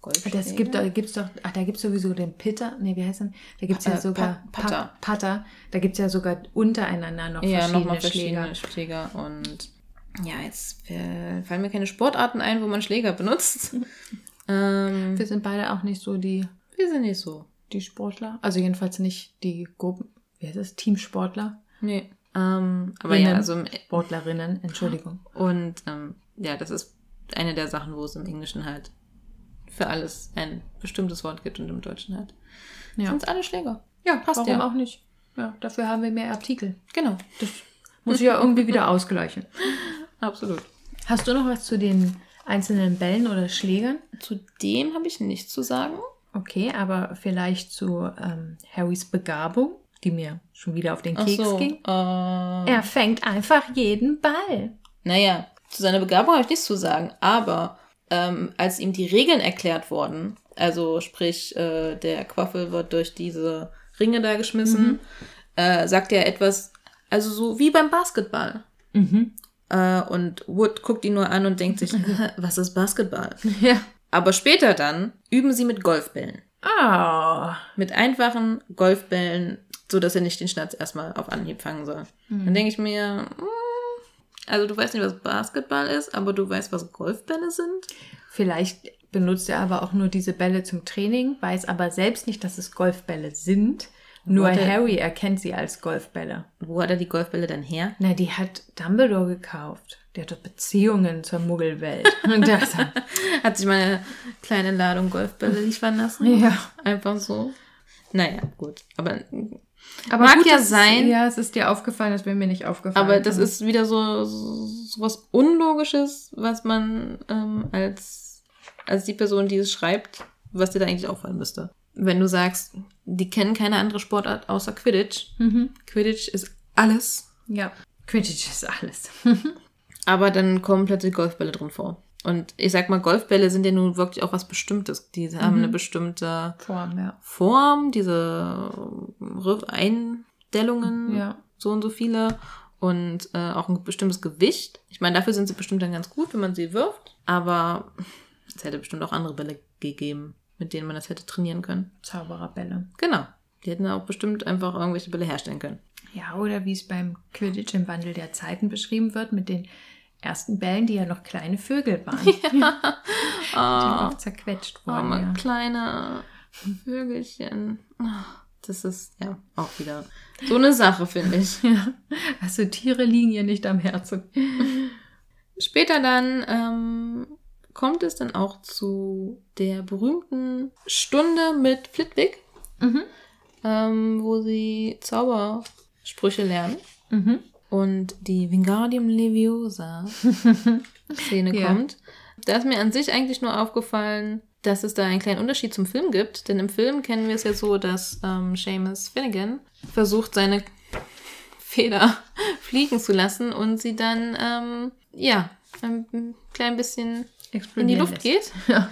Golfschläger? Das gibt, da gibt's doch, ach, da gibt's sowieso den Pitter, nee, wie heißt denn? Da gibt's ja Äh, sogar Pa- Putter. Putter. Da gibt's ja sogar untereinander noch ja, verschiedene Schläger. verschiedene Schläger. Und ja, jetzt äh, fallen mir keine Sportarten ein, wo man Schläger benutzt. ähm, Wir sind beide auch nicht so die, wir sind nicht so. die Sportler. Also jedenfalls nicht die Gruppen, wie heißt das? Teamsportler? Nee. Ähm, aber Innen. ja, also im, Sportlerinnen, Entschuldigung. und ähm, ja, das ist eine der Sachen, wo es im Englischen halt für alles ein bestimmtes Wort gibt und im Deutschen halt. Ja. Sind alle Schläger. Ja, passt warum ja. auch nicht? Ja, dafür haben wir mehr Artikel. Genau. Das muss ich ja irgendwie wieder ausgleichen. Absolut. Hast du noch was zu den einzelnen Bällen oder Schlägern? Zu dem habe ich nichts zu sagen. Okay, aber vielleicht zu ähm, Harrys Begabung, die mir schon wieder auf den Ach Keks so, ging. äh, Er fängt einfach jeden Ball. Naja, zu seiner Begabung habe ich nichts zu sagen, aber ähm, als ihm die Regeln erklärt wurden, also sprich, äh, der Quaffel wird durch diese Ringe da geschmissen, äh, sagt er etwas, also so wie beim Basketball. Äh, und Wood guckt ihn nur an und denkt sich, was ist Basketball? Ja. Aber später dann üben sie mit Golfbällen. Ah. Mit einfachen Golfbällen, so dass er nicht den Schnatz erstmal auf Anhieb fangen soll. Dann denke ich mir, mm, also du weißt nicht, was Basketball ist, aber du weißt, was Golfbälle sind. Vielleicht benutzt er aber auch nur diese Bälle zum Training, weiß aber selbst nicht, dass es Golfbälle sind. Nur Warte. Harry erkennt sie als Golfbälle. Wo hat er die Golfbälle denn her? Na, die hat Dumbledore gekauft. Der hat doch Beziehungen zur Muggelwelt. Und das, Hat sich mal eine kleine Ladung Golfbälle liefern lassen? ja. Einfach so. Naja, gut. Aber, Aber Mag gut, ja sein. Ja, es ist dir aufgefallen, das wäre mir nicht aufgefallen. aber das ist wieder so, so, so was Unlogisches, was man ähm, als, als die Person, die es schreibt, was dir da eigentlich auffallen müsste. Wenn du sagst, die kennen keine andere Sportart außer Quidditch. Mhm. Quidditch ist alles. Ja. Quidditch ist alles. Aber dann kommen plötzlich Golfbälle drin vor. Und ich sag mal, Golfbälle sind ja nun wirklich auch was Bestimmtes. Die haben eine bestimmte Form, ja. Form, diese Eindellungen, Ja. so und so viele. Und äh, auch ein bestimmtes Gewicht. Ich meine, dafür sind sie bestimmt dann ganz gut, wenn man sie wirft. Aber es hätte bestimmt auch andere Bälle gegeben, mit denen man das hätte trainieren können. Zaubererbälle. Genau. Die hätten auch bestimmt einfach irgendwelche Bälle herstellen können. Ja, oder wie es beim Quidditch im Wandel der Zeiten beschrieben wird, mit den ersten Bällen, die ja noch kleine Vögel waren. Die Ah, auch zerquetscht wurden. Ja. kleine Vögelchen. Das ist ja auch wieder so eine Sache, finde ich. Ja. Also Tiere liegen ihr nicht am Herzen. Später dann ähm, kommt es dann auch zu der berühmten Stunde mit Flitwick, Mhm. ähm, wo sie Zaubersprüche lernen Mhm. und die Wingardium Leviosa Szene Ja. kommt. Da ist mir an sich eigentlich nur aufgefallen, dass es da einen kleinen Unterschied zum Film gibt. Denn im Film kennen wir es ja so, dass ähm, Seamus Finnegan versucht, seine Feder fliegen zu lassen und sie dann, ähm, ja, ein klein bisschen in die Luft geht Ja.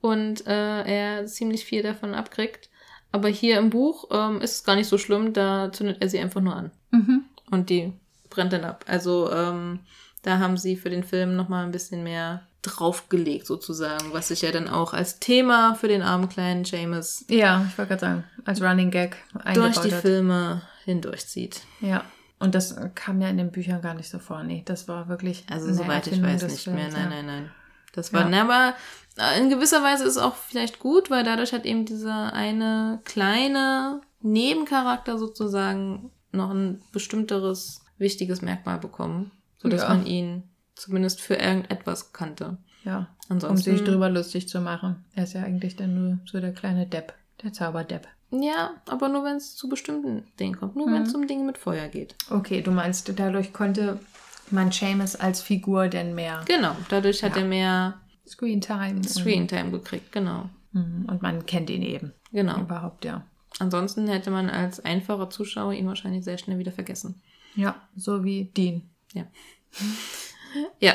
und äh, er ziemlich viel davon abkriegt. Aber hier im Buch ähm, ist es gar nicht so schlimm, da zündet er sie einfach nur an Mhm. und die brennt dann ab. Also ähm, da haben sie für den Film nochmal ein bisschen mehr draufgelegt sozusagen, was sich ja dann auch als Thema für den armen kleinen Seamus Ja, ich wollte gerade sagen, als Running Gag durch eingebaut die hat. Filme hindurchzieht. Ja. Und das kam ja in den Büchern gar nicht so vor. Nee, das war wirklich. Also soweit ich weiß nicht mehr. Films, Nein, ja. nein, nein. Das war, Ja. ne, aber äh, in gewisser Weise ist es auch vielleicht gut, weil dadurch hat eben dieser eine kleine Nebencharakter sozusagen noch ein bestimmteres wichtiges Merkmal bekommen, sodass Ja. man ihn zumindest für irgendetwas kannte. Ja. Um Ansonsten, sich drüber lustig zu machen. Er ist ja eigentlich dann nur so der kleine Depp. Der Zauberdepp. ja, aber nur wenn es zu bestimmten Dingen kommt, nur Mhm. wenn es um Dinge mit Feuer geht. Okay, du meinst, dadurch konnte man Seamus als Figur denn mehr Genau, dadurch hat Ja. er mehr Screentime. Screentime gekriegt, genau. Mhm. Und man kennt ihn eben. Genau. Überhaupt, ja. Ansonsten hätte man als einfacher Zuschauer ihn wahrscheinlich sehr schnell wieder vergessen. Ja, so wie Dean. Ja.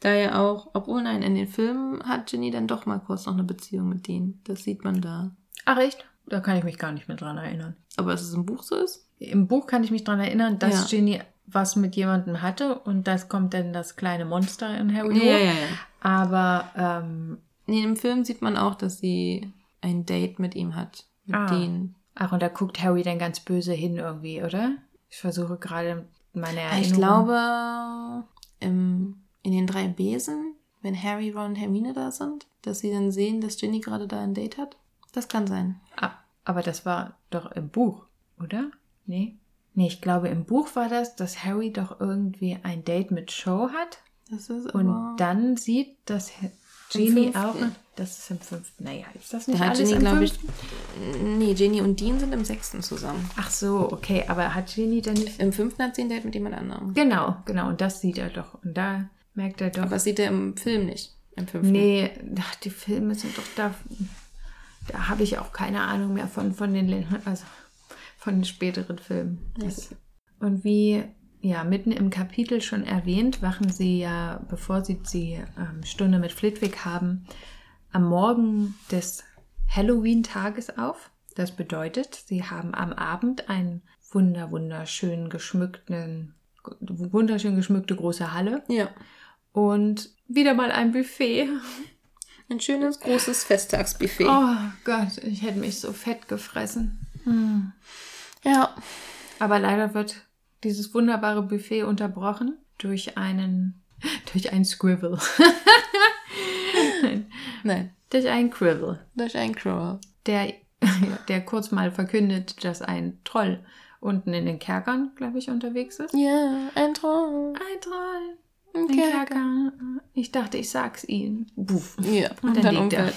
da ja auch, obwohl nein, in den Filmen hat Ginny dann doch mal kurz noch eine Beziehung mit Dean. Das sieht man da. Ach, echt? Da kann ich mich gar nicht mehr dran erinnern. Aber dass es im Buch so ist? Im Buch kann ich mich dran erinnern, dass Ja. Ginny was mit jemandem hatte und das kommt dann das kleine Monster in Harry Ja, ja, ja. Aber ähm, Nee, im Film sieht man auch, dass sie ein Date mit ihm hat. Mit Ah. Dean. ach, und da guckt Harry dann ganz böse hin irgendwie, oder? Ich versuche gerade meine Erinnerung. Ich glaube, im, in den drei Besen, wenn Harry, Ron und Hermine da sind, dass sie dann sehen, dass Ginny gerade da ein Date hat. Das kann sein. Ah, aber das war doch im Buch, oder? Nee? Nee, ich glaube, im Buch war das, dass Harry doch irgendwie ein Date mit Cho hat Das ist und dann sieht, dass Genie auch. Das ist im fünften. Naja, ist das Da nicht hat alles im glaube ich. fünften? Nee, Ginny und Dean sind im sechsten zusammen. Ach so, okay, aber hat Genie dann nicht. Im fünften hat sie ein Date mit jemand anderem. Genau, genau, und das sieht er doch. Und da merkt er doch. Aber das sieht er im Film nicht. Im fünften. nee, ach, die Filme sind doch da. Da habe ich auch keine Ahnung mehr von, von den, also von den späteren Filmen. Das, und wie ja mitten im Kapitel schon erwähnt, wachen sie ja, bevor sie die ähm, Stunde mit Flitwick haben, am Morgen des Halloween-Tages auf. Das bedeutet, sie haben am Abend einen wunder, wunderschön geschmückten, wunderschön geschmückte große Halle Ja. und wieder mal ein Buffet. Ein schönes, großes Festtagsbuffet. Oh Gott, ich hätte mich so fett gefressen. Hm. Ja. Aber leider wird dieses wunderbare Buffet unterbrochen durch einen, durch einen Scribble. Nein, Nein. durch einen Quibble, Durch ein Crow. der, der kurz mal verkündet, dass ein Troll unten in den Kerkern, glaube ich, unterwegs ist. Ja, ein Troll. Ein Troll. Ein Ein Kerker. Kerker. Ich dachte, ich sag's ihnen. Buff. Ja, Und, und dann, dann liegt er.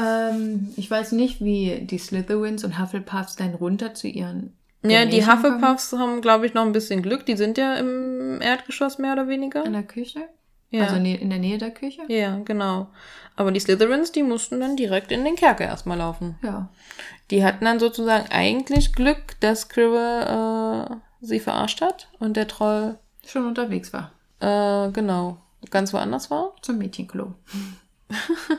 Ähm, ich weiß nicht, wie die Slytherins und Hufflepuffs dann runter zu ihren. Ja, die Gymnasien kommen. Hufflepuffs haben, glaube ich, noch ein bisschen Glück. Die sind ja im Erdgeschoss mehr oder weniger. In der Küche? Ja. Also ne- in der Nähe der Küche? ja, genau. Aber die Slytherins, die mussten dann direkt in den Kerker erstmal laufen. Ja. Die hatten dann sozusagen eigentlich Glück, dass Quirrell äh, sie verarscht hat und der Troll, Schon unterwegs war. äh, genau, ganz woanders war. Zum Mädchenklo.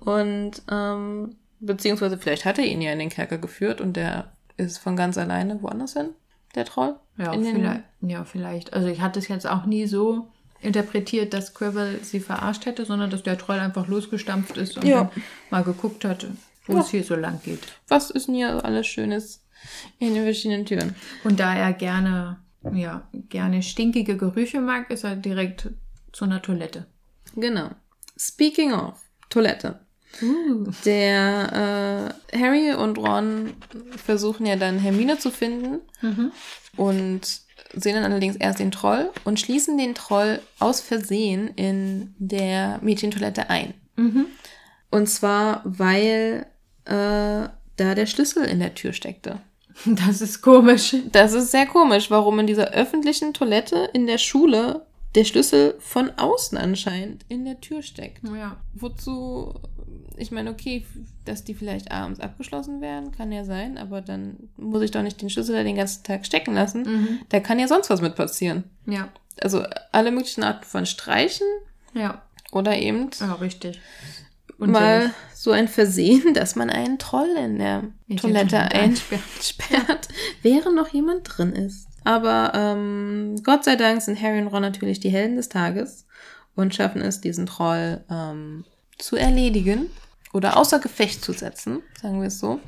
Und, ähm, beziehungsweise vielleicht hat er ihn ja in den Kerker geführt und der ist von ganz alleine woanders hin, der Troll. Ja, in vielleicht. Ja, vielleicht. Also ich hatte es jetzt auch nie so interpretiert, dass Quirrell sie verarscht hätte, sondern dass der Troll einfach losgestampft ist und Ja. mal geguckt hat, wo Ja. es hier so lang geht. Was ist denn hier alles Schönes in den verschiedenen Türen? Und da er gerne, ja, gerne stinkige Gerüche mag, ist er direkt zu einer Toilette. Genau. Speaking of Toilette. Uh. Der äh, Harry und Ron versuchen ja dann Hermine zu finden Mhm. und sehen dann allerdings erst den Troll und schließen den Troll aus Versehen in der Mädchentoilette ein. Mhm. Und zwar, weil äh, da der Schlüssel in der Tür steckte. Das ist komisch. Das ist sehr komisch, warum in dieser öffentlichen Toilette in der Schule der Schlüssel von außen anscheinend in der Tür steckt. Ja. Wozu, ich meine, okay, dass die vielleicht abends abgeschlossen werden, kann ja sein, aber dann muss ich doch nicht den Schlüssel da den ganzen Tag stecken lassen. Mhm. Da kann ja sonst was mit passieren. Ja. Also alle möglichen Arten von Streichen Ja. oder eben Ja, richtig. mal so ein Versehen, dass man einen Troll in der Mädchentoilette Toilette einsperrt, während noch jemand drin ist. Aber ähm, Gott sei Dank sind Harry und Ron natürlich die Helden des Tages und schaffen es, diesen Troll ähm, zu erledigen oder außer Gefecht zu setzen, sagen wir es so.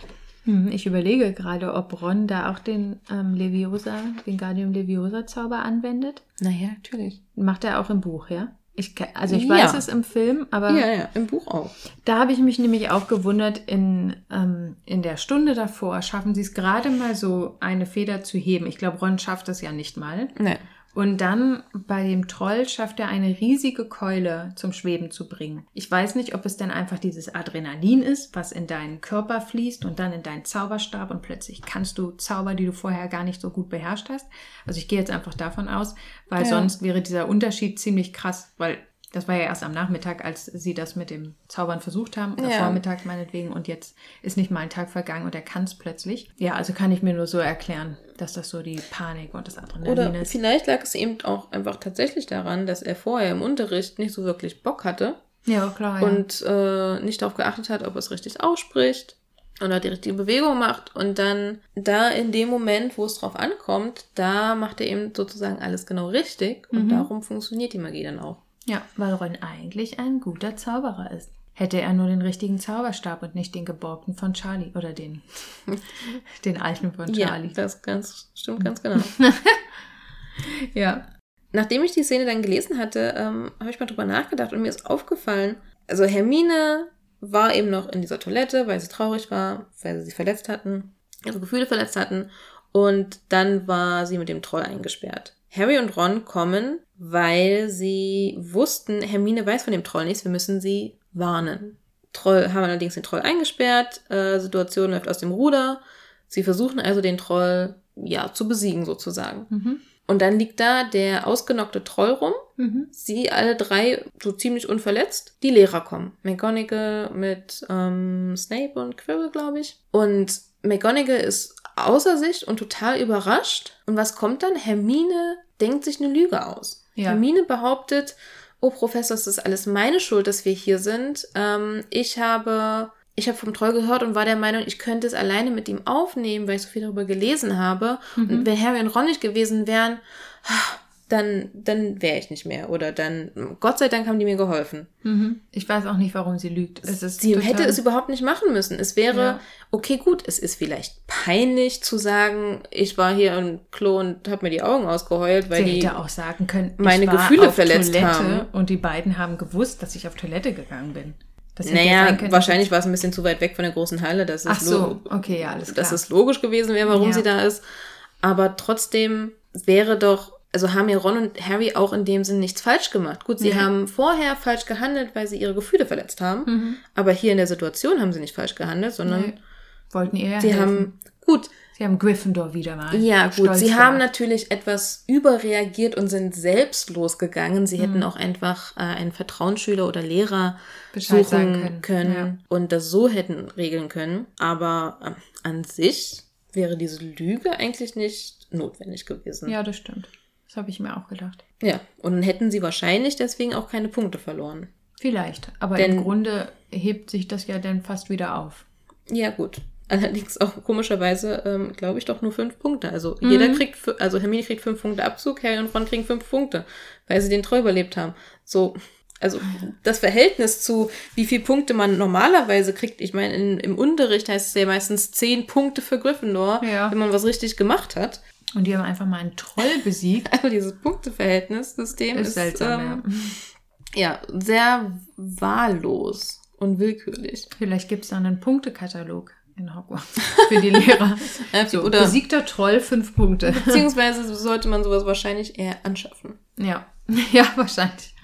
Hm, Ich überlege gerade, ob Ron da auch den ähm, Leviosa, den Guardium Leviosa Zauber anwendet. Naja, natürlich. Macht er auch im Buch, ja? Ich, also ich Ja. weiß es im Film, aber Ja, ja, im Buch auch. da habe ich mich nämlich auch gewundert, in, ähm, in der Stunde davor schaffen sie es gerade mal so, eine Feder zu heben. Ich glaube, Ron schafft das ja nicht mal. Nein. Und dann bei dem Troll schafft er eine riesige Keule zum Schweben zu bringen. Ich weiß nicht, ob es denn einfach dieses Adrenalin ist, was in deinen Körper fließt und dann in deinen Zauberstab und plötzlich kannst du Zauber, die du vorher gar nicht so gut beherrscht hast. Also ich gehe jetzt einfach davon aus, weil Ja. sonst wäre dieser Unterschied ziemlich krass, weil das war ja erst am Nachmittag, als sie das mit dem Zaubern versucht haben, oder Ja. Vormittag meinetwegen, und jetzt ist nicht mal ein Tag vergangen und er kann es plötzlich. Ja, also kann ich mir nur so erklären, dass das so die Panik und das Adrenalin Oder ist. vielleicht lag es eben auch einfach tatsächlich daran, dass er vorher im Unterricht nicht so wirklich Bock hatte Ja, klar. Ja. und äh, nicht darauf geachtet hat, ob er es richtig ausspricht oder die richtige Bewegung macht. Und dann da in dem Moment, wo es drauf ankommt, da macht er eben sozusagen alles genau richtig. Und Mhm. darum funktioniert die Magie dann auch. Ja, weil Ron eigentlich ein guter Zauberer ist. Hätte er nur den richtigen Zauberstab und nicht den geborgten von Charlie oder den, den alten von Charlie. Ja, das ganz, stimmt ganz genau. Ja. Nachdem ich die Szene dann gelesen hatte, ähm, habe ich mal drüber nachgedacht und mir ist aufgefallen, also Hermine war eben noch in dieser Toilette, weil sie traurig war, weil sie sich verletzt hatten, ihre Gefühle verletzt hatten und dann war sie mit dem Troll eingesperrt. Harry und Ron kommen, weil sie wussten, Hermine weiß von dem Troll nichts, wir müssen sie warnen. Troll haben allerdings den Troll eingesperrt, äh, Situation läuft aus dem Ruder. Sie versuchen also den Troll ja zu besiegen sozusagen. Mhm. Und dann liegt da der ausgenockte Troll rum. Mhm. Sie alle drei so ziemlich unverletzt. Die Lehrer kommen. McGonagall mit ähm, Snape und Quirrell, glaube ich. Und McGonagall ist außer sich und total überrascht. Und was kommt dann? Hermine denkt sich eine Lüge aus. Ja. Hermine behauptet, oh Professor, es ist alles meine Schuld, dass wir hier sind. Ähm, ich habe... Ich habe vom Troll gehört und war der Meinung, ich könnte es alleine mit ihm aufnehmen, weil ich so viel darüber gelesen habe. Mhm. Und wenn Harry und Ron nicht gewesen wären, dann, dann wäre ich nicht mehr. Oder dann, Gott sei Dank haben die mir geholfen. Mhm. Ich weiß auch nicht, warum sie lügt. Sie hätte es überhaupt nicht machen müssen. Es wäre, Ja. okay, gut, es ist vielleicht peinlich zu sagen, ich war hier im Klo und habe mir die Augen ausgeheult, weil Sie die. hätte auch sagen können, meine Gefühle verletzt Toilette haben. Und die beiden haben gewusst, dass ich auf Toilette gegangen bin. Das naja, wahrscheinlich war es ein bisschen zu weit weg von der großen Halle, dass es, so, okay, ja, alles klar. dass es logisch gewesen wäre, warum Ja. sie da ist. Aber trotzdem wäre doch, also haben ja Ron und Harry auch in dem Sinn nichts falsch gemacht. Gut, sie Nee. haben vorher falsch gehandelt, weil sie ihre Gefühle verletzt haben. Mhm. Aber hier in der Situation haben sie nicht falsch gehandelt, sondern Nee. Wollten ihr ja sie helfen. haben, gut, Sie haben Gryffindor wieder mal. ja, gut, sie haben gemacht. natürlich etwas überreagiert und sind selbstlos gegangen. Sie Mhm. hätten auch einfach äh, einen Vertrauensschüler oder Lehrer Bescheid suchen sagen können, können, ja. und das so hätten regeln können. Aber ähm, an sich wäre diese Lüge eigentlich nicht notwendig gewesen. Ja, das stimmt. Das habe ich mir auch gedacht. Ja, und dann hätten sie wahrscheinlich deswegen auch keine Punkte verloren. Vielleicht. Aber Denn- im Grunde hebt sich das ja dann fast wieder auf. Ja, gut. Allerdings auch komischerweise, ähm, glaube ich, doch nur fünf Punkte. Also Mhm. jeder kriegt, also Hermine kriegt fünf Punkte Abzug, Harry und Ron kriegen fünf Punkte, weil sie den Troll überlebt haben. So, also das Verhältnis zu, wie viel Punkte man normalerweise kriegt, ich meine, in, im Unterricht heißt es ja meistens zehn Punkte für Gryffindor, Ja. wenn man was richtig gemacht hat. Und die haben einfach mal einen Troll besiegt. Also dieses Punkteverhältnis-System ist, Ist seltsam, ähm, ja, sehr wahllos und willkürlich. Vielleicht gibt es dann einen Punktekatalog in Hogwarts für die Lehrer. So, Oder besiegter Troll, fünf Punkte. beziehungsweise sollte man sowas wahrscheinlich eher anschaffen. Ja, ja, wahrscheinlich.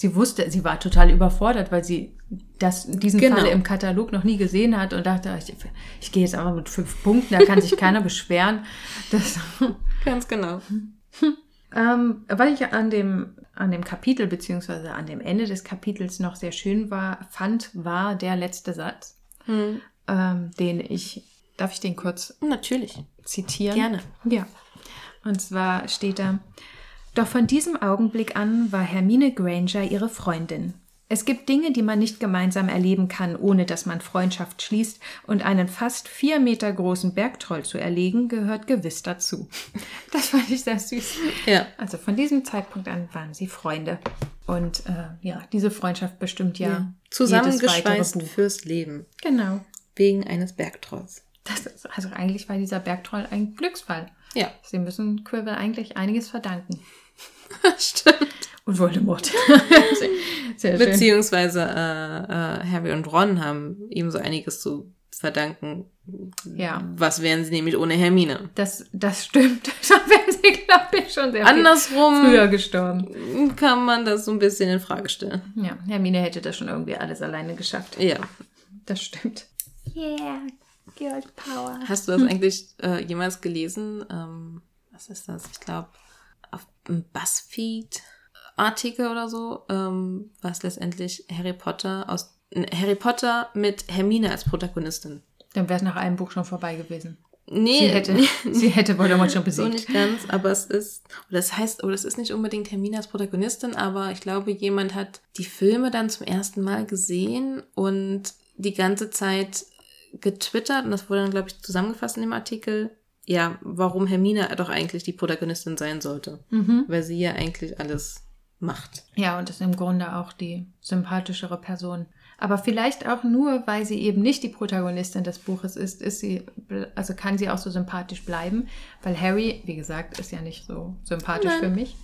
Sie wusste, sie war total überfordert, weil sie das, diesen Genau. Fall im Katalog noch nie gesehen hat und dachte, ich, ich gehe jetzt einfach mit fünf Punkten, da kann sich keiner beschweren. Das, Ganz genau. ähm, was ich an dem, an dem Kapitel beziehungsweise an dem Ende des Kapitels noch sehr schön war, fand, war der letzte Satz, Hm. ähm, den ich, darf ich den kurz Natürlich. zitieren? Gerne. Ja. Und zwar steht da, doch von diesem Augenblick an war Hermine Granger ihre Freundin. Es gibt Dinge, die man nicht gemeinsam erleben kann, ohne dass man Freundschaft schließt, und einen fast vier Meter großen Bergtroll zu erlegen, gehört gewiss dazu. Das fand ich sehr süß. Ja. Also von diesem Zeitpunkt an waren sie Freunde. Und äh, ja, diese Freundschaft bestimmt ja, weitere Zusammengeschweißt fürs Leben. Genau. Wegen eines Bergtrolls. Das ist, also eigentlich war dieser Bergtroll ein Glücksfall. Ja. Sie müssen Quirrell eigentlich einiges verdanken. Stimmt. Und Voldemort. sehr, sehr schön. Beziehungsweise äh, äh, Harry und Ron haben ihm so einiges zu verdanken. Ja. Was wären sie nämlich ohne Hermine? Das, das stimmt. Da wäre sie, glaube ich, schon sehr viel Andersrum früher gestorben. kann man das so ein bisschen in Frage stellen. Ja, Hermine hätte das schon irgendwie alles alleine geschafft. Ja. Das stimmt. Yeah, Girl Power. Hast du das eigentlich äh, jemals gelesen? Ähm, was ist das? Ich glaube, BuzzFeed-Artikel oder so, ähm, was letztendlich Harry Potter aus Harry Potter mit Hermine als Protagonistin. Dann wäre es nach einem Buch schon vorbei gewesen. Nee, Sie hätte, sie hätte Voldemort schon so besiegt. nicht ganz, aber es ist, oder das heißt, oder es ist nicht unbedingt Hermine als Protagonistin, aber ich glaube, jemand hat die Filme dann zum ersten Mal gesehen und die ganze Zeit getwittert und das wurde dann, glaube ich, zusammengefasst in dem Artikel, ja, warum Hermine doch eigentlich die Protagonistin sein sollte. Mhm. Weil sie ja eigentlich alles macht. Ja, und ist im Grunde auch die sympathischere Person. Aber vielleicht auch nur, weil sie eben nicht die Protagonistin des Buches ist, ist sie, also kann sie auch so sympathisch bleiben, weil Harry, wie gesagt, ist ja nicht so sympathisch Nein. für mich.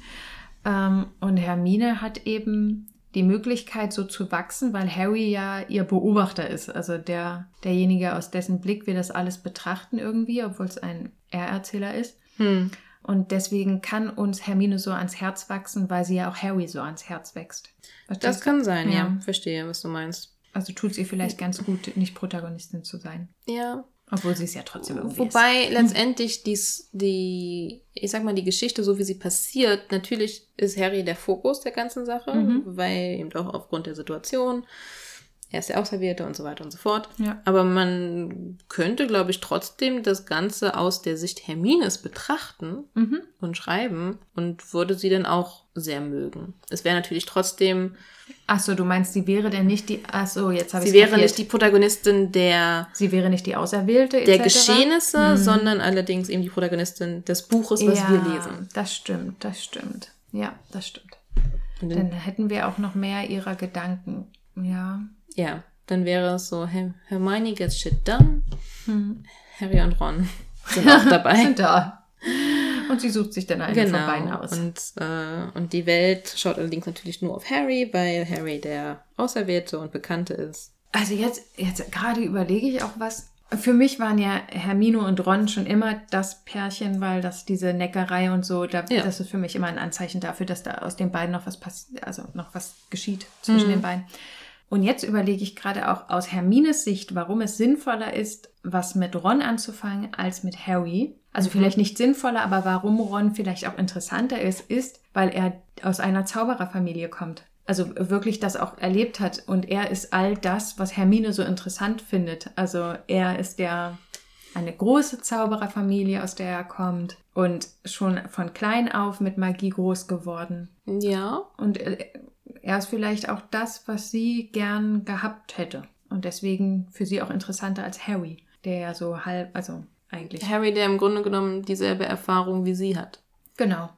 Ähm, und Hermine hat eben die Möglichkeit, so zu wachsen, weil Harry ja ihr Beobachter ist, also der, derjenige, aus dessen Blick wir das alles betrachten irgendwie, obwohl es ein Er-Erzähler ist. Hm. Und deswegen kann uns Hermine so ans Herz wachsen, weil sie ja auch Harry so ans Herz wächst. Das Verstehst du? kann sein, ja. Ja. Verstehe, was du meinst. Also tut es ihr vielleicht ganz gut, nicht Protagonistin zu sein. Ja, Obwohl sie es ja trotzdem irgendwie Wobei letztendlich dies, die, ich sag mal, die Geschichte, so wie sie passiert, natürlich ist Harry der Fokus der ganzen Sache, Mhm. weil eben auch aufgrund der Situation, er ist der Auserwählte und so weiter und so fort. Ja. Aber man könnte, glaube ich, trotzdem das Ganze aus der Sicht Hermines betrachten Mhm. und schreiben und würde sie dann auch sehr mögen. Es wäre natürlich trotzdem, Achso, du meinst, sie wäre denn nicht die. Achso, jetzt habe ich sie wäre nicht die Protagonistin der, Sie wäre nicht die Auserwählte. der etc.? Geschehnisse, Mhm. sondern allerdings eben die Protagonistin des Buches, was ja, wir lesen. Das stimmt, das stimmt. Ja, das stimmt. Dann, hätten wir auch noch mehr ihrer Gedanken. Ja. Ja, dann wäre es so, Her Hermione gets shit done, Hm. Harry und Ron sind auch dabei. Sind da. Und sie sucht sich dann einen von beiden genau. aus. Und, äh, und die Welt schaut allerdings natürlich nur auf Harry, weil Harry der Auserwählte und Bekannte ist. Also jetzt, jetzt gerade überlege ich auch was. Für mich waren ja Hermine und Ron schon immer das Pärchen, weil das diese Neckerei und so, da, Ja. das ist für mich immer ein Anzeichen dafür, dass da aus den beiden noch was passiert, also noch was geschieht zwischen Mhm. den beiden. Und jetzt überlege ich gerade auch aus Hermines Sicht, warum es sinnvoller ist, was mit Ron anzufangen als mit Harry. Also Mhm. vielleicht nicht sinnvoller, aber warum Ron vielleicht auch interessanter ist, ist, weil er aus einer Zaubererfamilie kommt. Also wirklich das auch erlebt hat. Und er ist all das, was Hermine so interessant findet. Also er ist der eine große Zaubererfamilie, aus der er kommt und schon von klein auf mit Magie groß geworden. Ja, Und äh, er ist vielleicht auch das, was sie gern gehabt hätte. Und deswegen für sie auch interessanter als Harry, der ja so halb, also eigentlich. Harry, der im Grunde genommen dieselbe Erfahrung wie sie hat. Genau.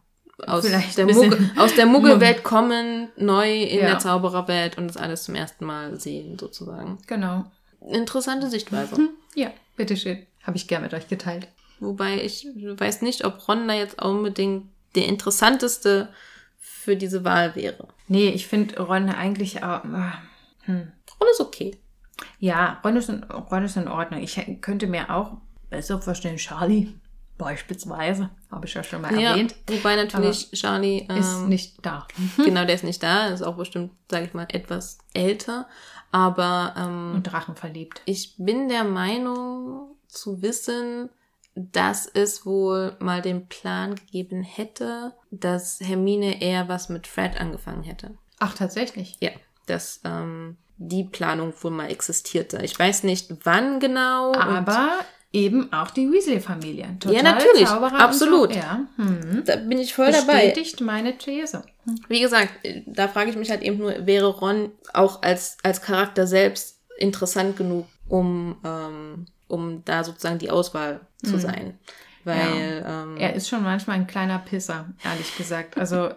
Aus Vielleicht der, Muggel, aus der Muggelwelt kommen, neu in Ja. der Zaubererwelt und das alles zum ersten Mal sehen, sozusagen. Genau. Interessante Sichtweise. Hm, ja, bitteschön. Habe ich gern mit euch geteilt. Wobei ich weiß nicht, ob Ron da jetzt unbedingt der interessanteste für diese Wahl wäre. Nee, ich finde Ron eigentlich ah, Hm. Ron ist okay. Ja, Ron ist, in, Ron ist in Ordnung. Ich könnte mir auch besser vorstellen, Charlie beispielsweise, habe ich ja schon mal Ja, erwähnt, wobei natürlich Charlie ist ähm, nicht da. genau, der ist nicht da, ist auch bestimmt, sage ich mal, etwas älter. Aber ähm, Und Drachen verliebt. ich bin der Meinung zu wissen, dass es wohl mal den Plan gegeben hätte, dass Hermine eher was mit Fred angefangen hätte. Ach, tatsächlich. Ja, dass ähm, die Planung wohl mal existierte. Ich weiß nicht, wann genau. Aber eben auch die Weasley-Familie. Ja, natürlich. Zauberer Absolut. So. Ja. Hm. da bin ich voll dabei. Bestätigt meine These. Wie gesagt, da frage ich mich halt eben nur, wäre Ron auch als, als Charakter selbst interessant genug, um, ähm, um da sozusagen die Auswahl zu sein? Weil, ähm, Er ist schon manchmal ein kleiner Pisser, ehrlich gesagt. Also, äh,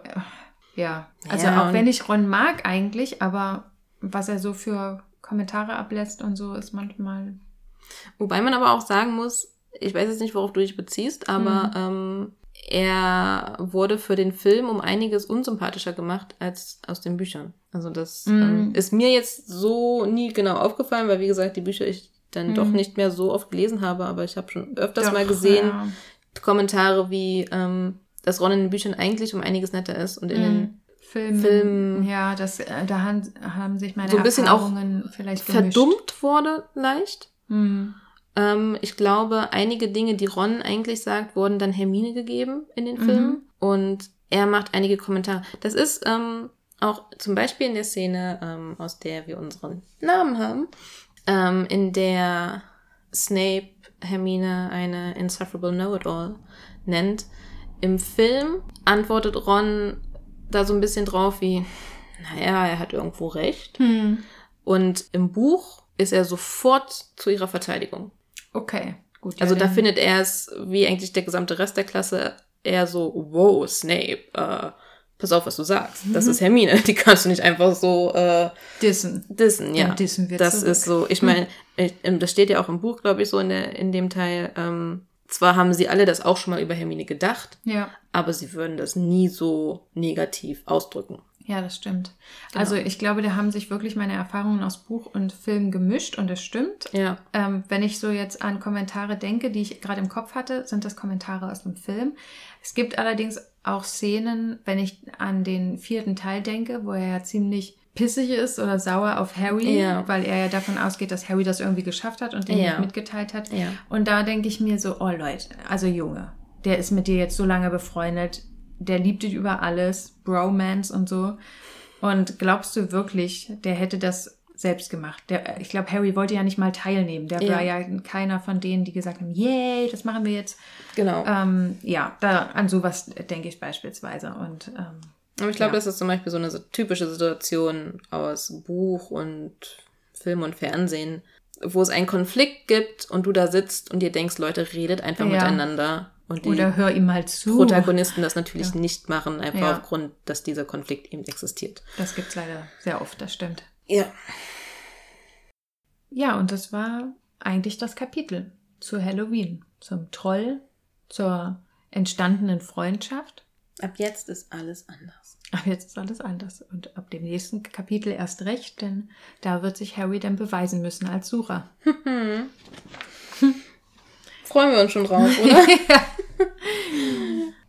ja. Also, Ja, auch wenn ich Ron mag eigentlich, aber was er so für Kommentare ablässt und so, ist manchmal. wobei man aber auch sagen muss, ich weiß jetzt nicht, worauf du dich beziehst, aber ähm, er wurde für den Film um einiges unsympathischer gemacht als aus den Büchern. Also das Mhm. ähm, ist mir jetzt so nie genau aufgefallen, weil wie gesagt, die Bücher ich dann doch nicht mehr so oft gelesen habe, aber ich habe schon öfters Doch, mal gesehen, ja. Kommentare wie, ähm, dass Ron in den Büchern eigentlich um einiges netter ist und in den Mhm. Film, Ja, das, äh, da haben, haben sich meine So ein bisschen auch Erfahrungen vielleicht gemischt. verdummt wurde leicht. Hm. Ähm, ich glaube, einige Dinge, die Ron eigentlich sagt, wurden dann Hermine gegeben in den Filmen. Und er macht einige Kommentare. Das ist ähm, auch zum Beispiel in der Szene, ähm, aus der wir unseren Namen haben, ähm, in der Snape Hermine eine insufferable know-it-all nennt. Im Film antwortet Ron da so ein bisschen drauf wie, naja, er hat irgendwo recht. Hm. Und im Buch ist er sofort zu ihrer Verteidigung. Okay, gut. Also ja, da dann- findet er es, wie eigentlich der gesamte Rest der Klasse, eher so, wow, Snape, äh, pass auf, was du sagst. Das ist Hermine, die kannst du nicht einfach so äh, Dissen. dissen. Ja, Dann dissen wir das zurück. ist so. Ich meine, ich- ähm, das steht ja auch im Buch, glaube ich, so in, der, in dem Teil. Ähm, zwar haben sie alle das auch schon mal über Hermine gedacht, Ja. aber sie würden das nie so negativ ausdrücken. Ja, das stimmt. Genau. Also ich glaube, da haben sich wirklich meine Erfahrungen aus Buch und Film gemischt und das stimmt. Ja. Ähm, wenn ich so jetzt an Kommentare denke, die ich gerade im Kopf hatte, sind das Kommentare aus dem Film. Es gibt allerdings auch Szenen, wenn ich an den vierten Teil denke, wo er ja ziemlich pissig ist oder sauer auf Harry, Ja. weil er ja davon ausgeht, dass Harry das irgendwie geschafft hat und den Ja. nicht mitgeteilt hat. Ja. Und da denke ich mir so, oh Leute, also Junge, der ist mit dir jetzt so lange befreundet, der liebt dich über alles, Bromance und so. Und glaubst du wirklich, der hätte das selbst gemacht? Der, ich glaube, Harry wollte ja nicht mal teilnehmen. Der Ja. war ja keiner von denen, die gesagt haben, yay, das machen wir jetzt. Genau. Ähm, ja, da, an sowas denke ich beispielsweise. Und ähm, Aber ich glaube, Ja. das ist zum Beispiel so eine typische Situation aus Buch und Film und Fernsehen, wo es einen Konflikt gibt und du da sitzt und dir denkst, Leute, redet einfach Ja. miteinander. Und die oder hör ihm mal zu. Protagonisten das natürlich Ja. nicht machen, einfach aufgrund, dass dieser Konflikt eben existiert. Das gibt's leider sehr oft, das stimmt. Ja. Ja, und das war eigentlich das Kapitel zu Halloween, zum Troll, zur entstandenen Freundschaft. Ab jetzt ist alles anders. Aber jetzt ist alles anders. Und ab dem nächsten Kapitel erst recht, denn da wird sich Harry dann beweisen müssen als Sucher. Freuen wir uns schon drauf, oder?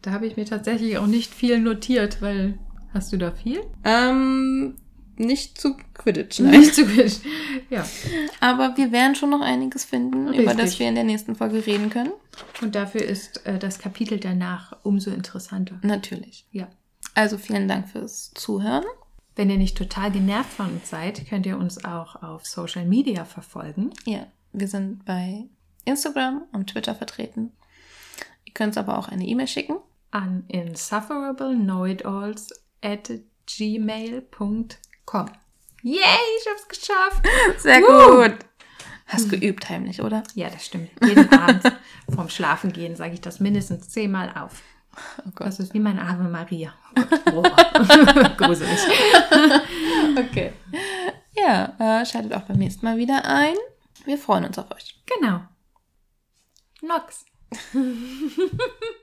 Da habe ich mir tatsächlich auch nicht viel notiert, weil hast du da viel? ähm, nicht zu Quidditch, nein. Nicht zu gut. Ja. Aber wir werden schon noch einiges finden, über das Richtig. wir in der nächsten Folge reden können. Und dafür ist äh, das Kapitel danach umso interessanter. Natürlich. Ja. Also vielen Dank fürs Zuhören. Wenn ihr nicht total genervt von uns seid, könnt ihr uns auch auf Social Media verfolgen. Ja, wir sind bei Instagram und Twitter vertreten. Ihr könnt uns aber auch eine E-Mail schicken. an insufferableKnowItAlls at gmail.com. Yay, ich hab's geschafft! Sehr Woo! gut. Hast geübt heimlich, oder? Ja, das stimmt. Jeden Abend vorm Schlafengehen sage ich das mindestens zehnmal auf. Oh Gott. Das ist wie mein Ave Maria. Oh, Gruselig. Okay. Ja, äh, schaltet auch beim nächsten Mal wieder ein. Wir freuen uns auf euch. Genau. Nox.